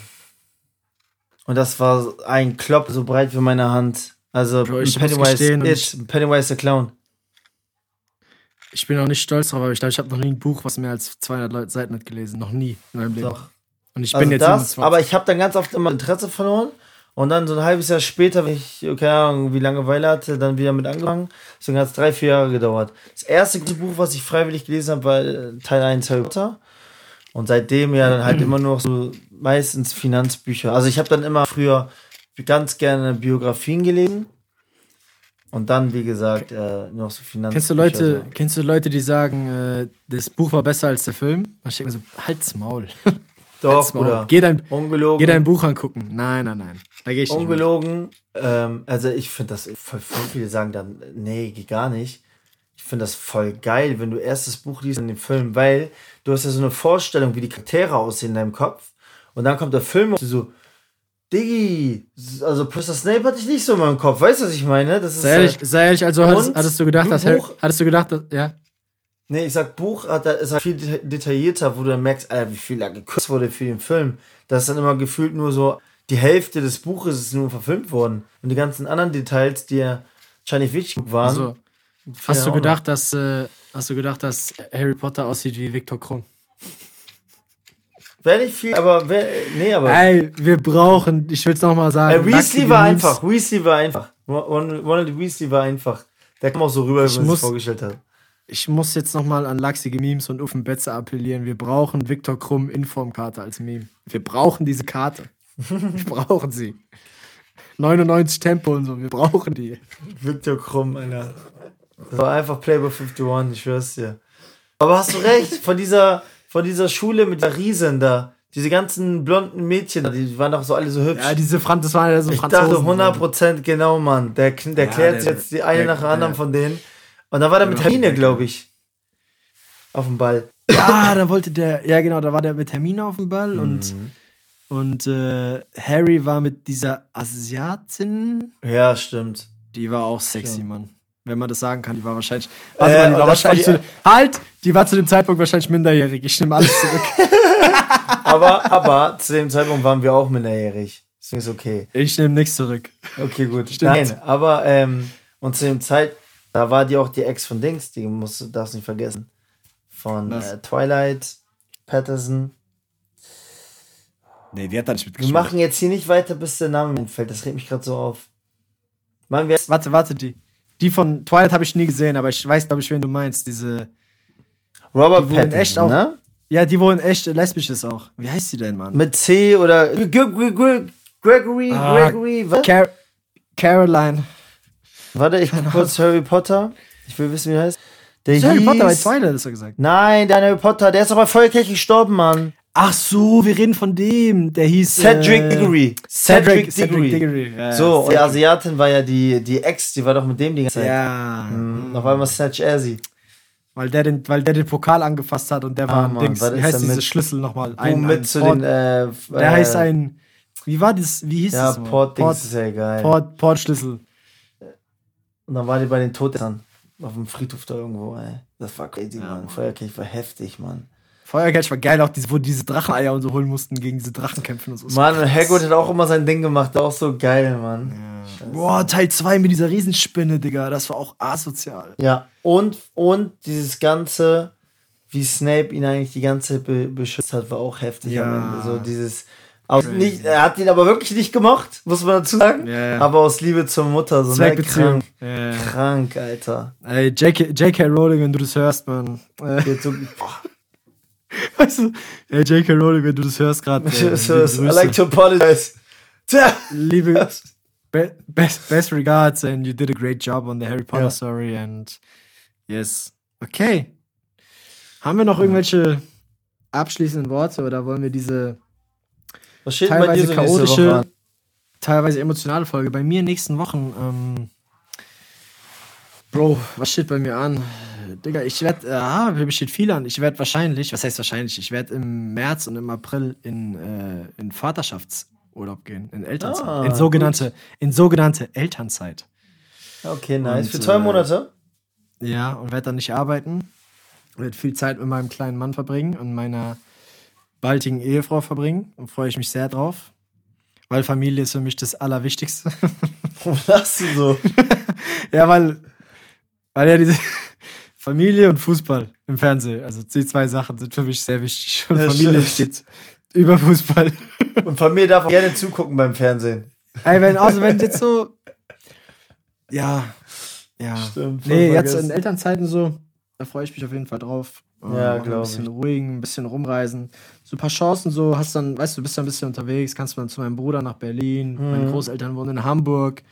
Und das war ein Klopp so breit wie meine Hand. Also Bro, Pennywise It, Pennywise the Clown. Ich bin auch nicht stolz drauf, aber ich glaube, ich habe noch nie ein Buch, was mehr als 200 Leute- Seiten hat gelesen. Noch nie in meinem Leben. Doch. Und ich Also bin jetzt das, 27. aber ich habe dann ganz oft immer Interesse verloren. Und dann so ein halbes Jahr später, wenn ich, keine Ahnung, wie Langeweile hatte, dann wieder mit angefangen. Deswegen hat es drei, vier Jahre gedauert. Das erste Buch, was ich freiwillig gelesen habe, war äh, Teil 1 Harry Potter. Und seitdem ja dann halt immer nur noch so meistens Finanzbücher. Also ich habe dann immer früher ganz gerne Biografien gelesen. Und dann, wie gesagt, äh, noch so Finanzbücher. Kennst du Leute, kennst du Leute, die sagen, äh, das Buch war besser als der Film? Ich denke mir so, halt's Maul. Doch. Bruder. Geh dein, Ungelogen. geh dein Buch angucken. Nein, nein, nein. Da gehe ich. Ungelogen, ähm, also ich finde das, voll, voll viele sagen dann, nee, geht gar nicht. Ich finde das voll geil, wenn du erst das Buch liest in dem Film, weil du hast ja so eine Vorstellung, wie die Charaktere aussehen in deinem Kopf. Und dann kommt der Film und du so, Diggi, also Professor Snape hatte ich nicht so in meinem Kopf, weißt du, was ich meine? Das ist Sei ehrlich, halt- sei ehrlich also hattest, hattest du gedacht, dass Harry, hattest du gedacht, dass, ja? Nee, ich sag Buch hat, da ist halt viel deta- detaillierter, wo du dann merkst, Alter, wie viel da gekürzt wurde für den Film. Das ist dann immer gefühlt nur so, die Hälfte des Buches ist nur verfilmt worden. Und die ganzen anderen Details, die ja wahrscheinlich wichtig waren. Also, hast du gedacht, dass, äh, hast du gedacht, dass Harry Potter aussieht wie Viktor Krumm? Wäre nicht viel, aber wär, nee, aber. Ey, wir brauchen, ich will's noch mal sagen. Äh, Weasley war Memes. einfach. Weasley war einfach. Ron- Ronald Weasley war einfach. Der kam auch so rüber, wie man sich vorgestellt hat. Ich muss jetzt noch mal an lachsige Memes und Uffen Betze appellieren. Wir brauchen Viktor Krumm Informkarte als Meme. Wir brauchen diese Karte. Wir brauchen sie. 99 Tempo und so, wir brauchen die. Victor Krumm, Alter. Das war einfach Playboy 51, ich schwör's dir. Aber hast du recht, von dieser, von dieser Schule mit der Riesen da, diese ganzen blonden Mädchen, die waren doch so alle so hübsch. Ja, diese Franz, das waren ja so ich Franzosen. dachte 100% genau, Mann. Der, der Ja, klärt der- jetzt die eine der- nach der anderen der- von denen. Und dann war der mit Hermine, glaube ich. Auf dem Ball. Ja, da wollte der, ja genau, da war der mit Hermine auf dem Ball und, Mhm. und äh, Harry war mit dieser Asiatin, Ja, stimmt. die war auch sexy, Mann. Wenn man das sagen kann, die war wahrscheinlich. Äh, Warte mal, die war wahrscheinlich zu, halt! Die war zu dem Zeitpunkt wahrscheinlich minderjährig. Ich nehme alles zurück. Aber, aber zu dem Zeitpunkt waren wir auch minderjährig. Deswegen ist okay. Ich nehme nichts zurück. Okay, gut. Stimmt. Nein, aber ähm, und zu dem Zeit, da war die auch die Ex von Dings, die musst du darfst nicht vergessen. Von äh, Twilight, Patterson. Nee, die hat da nicht Wir mitgespielt. machen jetzt hier nicht weiter, bis der Name mir entfällt. Das regt mich gerade so auf. Machen wir. Warte, warte, die. Die von Twilight habe ich nie gesehen, aber ich weiß, glaube ich, wen du meinst. Diese. Robert die wurden Pattinson, echt auch- ne? Ja, die wohl echt lesbisch ist auch. Wie heißt sie denn, Mann? Mit C oder G G G Gregory, Ah, Gregory, was? Car Caroline. Warte, ich guck kurz Harry Potter. Ich will wissen, wie er heißt. Der Ist Harry Potter bei hieß- Twilight, ist er gesagt. Nein, der Harry Potter, der ist aber Feuerkelch gestorben, Mann. Ach so, wir reden von dem. Der hieß. Cedric äh, Diggory. Cedric, Cedric Cedric Diggory. Diggory. Ja, So, und die Cedric. Asiatin war ja die, die Ex, die war doch mit dem die ganze Zeit. Ja. Mhm. Auf einmal Snatch Azzy. Weil der, den, weil der den Pokal angefasst hat und der war Ah, ein Mann, Dings. Wie heißt da diese mit- Schlüssel nochmal? Wo mit zu Port, den, äh, Der äh, heißt ein. Wie war das? Wie hieß Ja, das? Port-Dings Port, ist ja geil. Port, Portschlüssel. Und dann war die bei den Todessern. Auf dem Friedhof da irgendwo, ey. Das war crazy, Mann. Feuerkelch war heftig, Mann. Feuerkelch war geil, auch diese, wo die diese Dracheneier und so holen mussten, gegen diese Drachen kämpfen und so. Mann, und Hagrid hat auch immer sein Ding gemacht. Auch so geil, Mann. Boah, Teil 2 mit dieser Riesenspinne, Digga. Das war auch asozial. Ja, und, und dieses Ganze, wie Snape ihn eigentlich die ganze Zeit be beschützt hat, war auch heftig Ja. am Ende. So dieses. Aus nicht, er hat ihn aber wirklich nicht gemocht, muss man dazu sagen. Ja. Aber aus Liebe zur Mutter. So ne? Krank, Ja. krank, Alter. Ey, JK, JK Rowling, wenn du das hörst, so, boah, weißt du, ey, JK Rowling, wenn du das hörst gerade. Äh, I like to apologize. Tja. liebe be best, best regards and you did a great job on the Harry Potter Ja. story and yes. Okay. Haben wir noch irgendwelche abschließenden Worte oder wollen wir diese Was steht denn bei teilweise dir so chaotische, teilweise emotionale Folge? Bei mir nächsten Wochen, ähm, Bro, was steht bei mir an? Digga, ich werde, ah, mir steht viel an. Ich werde wahrscheinlich, was heißt wahrscheinlich, ich werde im März und im April in, äh, in Vaterschaftsurlaub gehen, in Elternzeit. Ah, in sogenannte, in sogenannte Elternzeit. Okay, nice. Und, Für zwei äh, Monate? Ja, und werde dann nicht arbeiten. Werde viel Zeit mit meinem kleinen Mann verbringen und meiner baldigen Ehefrau verbringen. Und freue ich mich sehr drauf. Weil Familie ist für mich das Allerwichtigste. Warum lachst du so? ja, weil, weil ja diese Familie und Fußball im Fernsehen, also die zwei Sachen sind für mich sehr wichtig. Und Ja, Familie stimmt. steht über Fußball. Und Familie darf auch gerne zugucken beim Fernsehen. Ey, wenn, also wenn jetzt so, ja, ja. Stimmt, nee, jetzt in Elternzeiten so, da freue ich mich auf jeden Fall drauf. Ähm, Ja, auch Ein glaub bisschen ich. ruhigen, ein bisschen rumreisen. So ein paar Chancen, so hast dann, weißt du, bist dann ein bisschen unterwegs, kannst dann zu meinem Bruder nach Berlin. Meine Großeltern wohnen in Hamburg.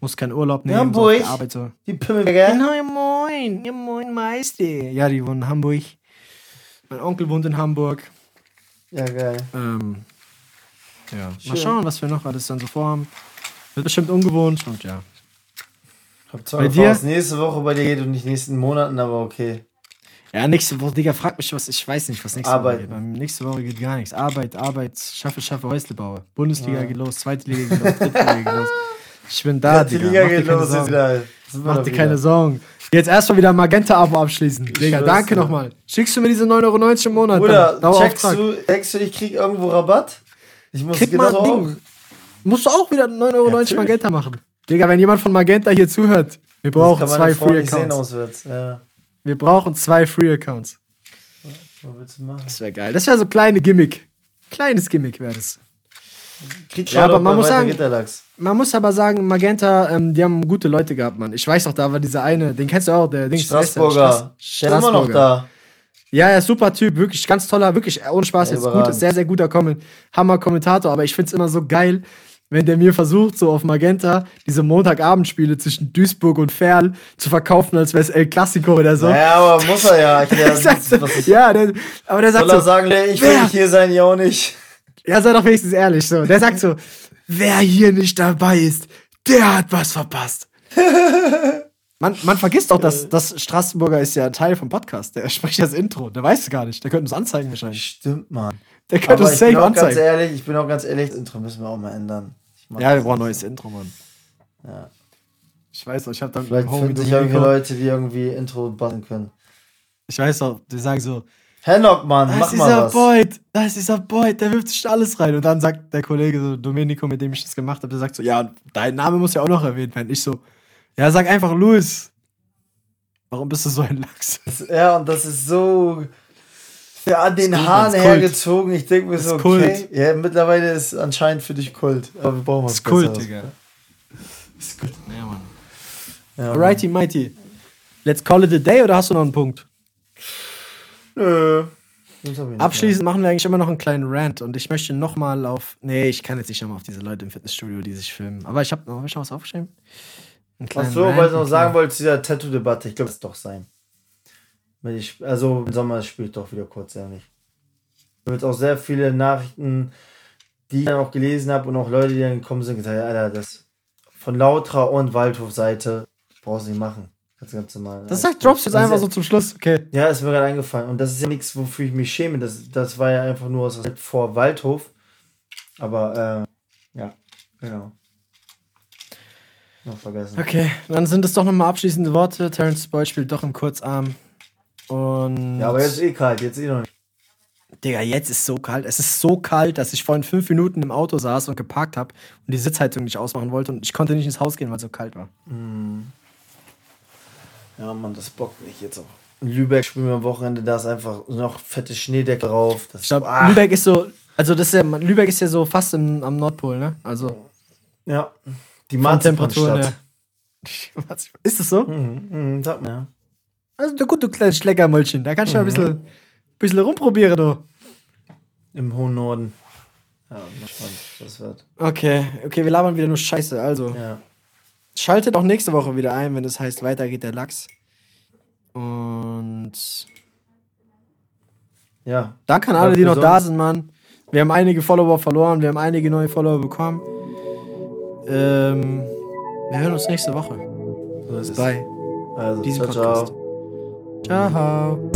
Muss keinen Urlaub nehmen. Hamburg? So auf der Arbeit so. Die Pimmelberger. Genau, ja, moin, ja, moin, Meister. Ja, die wohnen in Hamburg. Mein Onkel wohnt in Hamburg. Ja, geil. Ähm, ja. Mal Schön. schauen, was wir noch alles dann so vorhaben. Wird bestimmt ungewohnt und ja. Hab zwar Bei dir? nächste Woche bei dir geht und nicht nächsten Monaten, aber okay. Ja, nächste Woche, Digga, frag mich was, ich weiß nicht, was nächste Arbeiten. Woche geht. Nächste Woche geht gar nichts. Arbeit, Arbeit, schaffe, schaffe, Häusle baue. Bundesliga geht los, zweite Liga geht los, dritte Liga geht los. Ich bin da, die Digga. Liga Mach geht los Sorgen. wieder. Mach dir keine Sorgen. Jetzt erstmal wieder ein Magenta-Abo abschließen. Digga, danke dir. nochmal. Schickst du mir diese 9,90 Euro im Monat? Bruder, dann checkst du, denkst du, ich krieg irgendwo Rabatt? Ich muss Krieg genau mal ein auch. Ding. Musst du auch wieder 9,90 Euro Natürlich. Magenta machen. Digga, wenn jemand von Magenta hier zuhört, wir brauchen zwei Free nicht sehen Accounts. auswärts. Ja. Wir brauchen zwei Free Accounts. Was willst du machen? Das wäre geil. Das wäre so kleine Gimmick. Kleines Gimmick wäre das. Krieg Ja, aber man muss sagen-. Man muss aber sagen, Magenta, ähm, die haben gute Leute gehabt, Mann. Ich weiß noch, da war dieser eine, den kennst du auch, der Dings. Straßburger. Straß- immer noch da. Ja, ja, super Typ, wirklich ganz toller, wirklich äh, ohne Spaß Ja, jetzt gut, sehr, sehr guter Hammer Kommentator, aber ich find's immer so geil, wenn der mir versucht, so auf Magenta diese Montagabendspiele zwischen Duisburg und Ferl zu verkaufen, als wäre es El Clasico oder so. Ja, aber muss er ja. Ich, Der ja, sagt ja, der, aber der sagt soll er so, sagen, nee, ich will nicht hier sein, ja auch nicht. ja, sei doch wenigstens ehrlich, so. Der sagt so, wer hier nicht dabei ist, der hat was verpasst. Man, man vergisst auch, dass, dass Straßburger ist ja Teil vom Podcast. Der spricht das Intro. Der weiß es gar nicht. Der könnte uns anzeigen wahrscheinlich. Stimmt, Mann. Der könnte Aber bin safe auch ganz anzeigen. ehrlich, ich bin auch ganz ehrlich, das Intro müssen wir auch mal ändern. Ja, wir das brauchen ein neues Intro, Mann. Ja. Ich weiß auch, ich habe dann Vielleicht finden sich Domenico, Leute, die irgendwie Intro basteln können. ich weiß auch, die sagen so, Hennock, Mann, mach ist mal dieser was. Boyd, da ist dieser Boyd, der wirft sich alles rein. Und dann sagt der Kollege so, Domenico, mit dem ich das gemacht habe, der sagt so, ja, dein Name muss ja auch noch erwähnt werden. Ich so, ja, sag einfach Louis. Warum bist du so ein Lachs? Ja, und das ist so ja, an den Kult, Haaren hergezogen. Ich denke mir so, okay. Kult. Ja, mittlerweile ist anscheinend für dich Kult. Aber wir brauchen was ist Kult, Besseres. Digga. Ist Kult. Ja, Mann. Ja, Mann. Alrighty, mighty. Let's call it a day oder hast du noch einen Punkt? Nö. Abschließend machen wir eigentlich immer noch einen kleinen Rant und ich möchte nochmal auf. Nee, ich kann jetzt nicht nochmal auf diese Leute im Fitnessstudio, die sich filmen. Aber ich habe noch, hab ich noch was aufgeschrieben. Einen Ach kleinen so, Rant, weil du noch sagen wolltest, dieser Tattoo-Debatte, ich glaube, das ist doch sein. Ich, also im Sommer spielt doch wieder kurz, ja nicht. Ich habe jetzt auch sehr viele Nachrichten, die ich dann auch gelesen habe und auch Leute, die dann gekommen sind, gesagt, Alter, das von Lautra und Waldhof-Seite brauchst du nicht machen. Ganz, ganz normal. Das sagt Drops jetzt einfach so zum Schluss. Okay. Ja, ist mir gerade eingefallen. Und das ist ja nichts, wofür ich mich schäme. Das, das war ja einfach nur aus vor Waldhof. Aber, äh, ja, genau. Noch vergessen. Okay, dann sind es doch nochmal abschließende Worte. Terence Boyd spielt doch im Kurzarm. Und. Ja, aber jetzt ist eh kalt, jetzt eh noch nicht. Digga, jetzt ist so kalt. Es ist so kalt, dass ich vorhin fünf Minuten im Auto saß und geparkt habe und die Sitzheizung nicht ausmachen wollte und ich konnte nicht ins Haus gehen, weil es so kalt war. Ja, Mann, das bockt mich jetzt auch. In Lübeck spielen wir am Wochenende, da ist einfach noch fette Schneedecke drauf. Das Ich glaube, ah, Lübeck ist so. Also, das ist ja, Lübeck ist ja so fast im, am Nordpol, ne? Also, Ja, die Temperaturen. Was? Ist das so? Mhm, mhm, sag mal, ja. Also, na gut, du kleines Schleckermäulchen. Da kannst du mal ein bisschen, bisschen rumprobieren, du. Im hohen Norden. Ja, mal schauen, das wird. Okay, okay, wir labern wieder nur Scheiße. Also, Ja. schaltet auch nächste Woche wieder ein, wenn es heißt, weiter geht der Lachs. Und Ja. danke an alle, die noch da sind, Mann. Wir haben einige Follower verloren, wir haben einige neue Follower bekommen. Ähm, wir hören uns nächste Woche. So ist es. Bei Also, diesem ciao, ciao. Podcast. Ciao.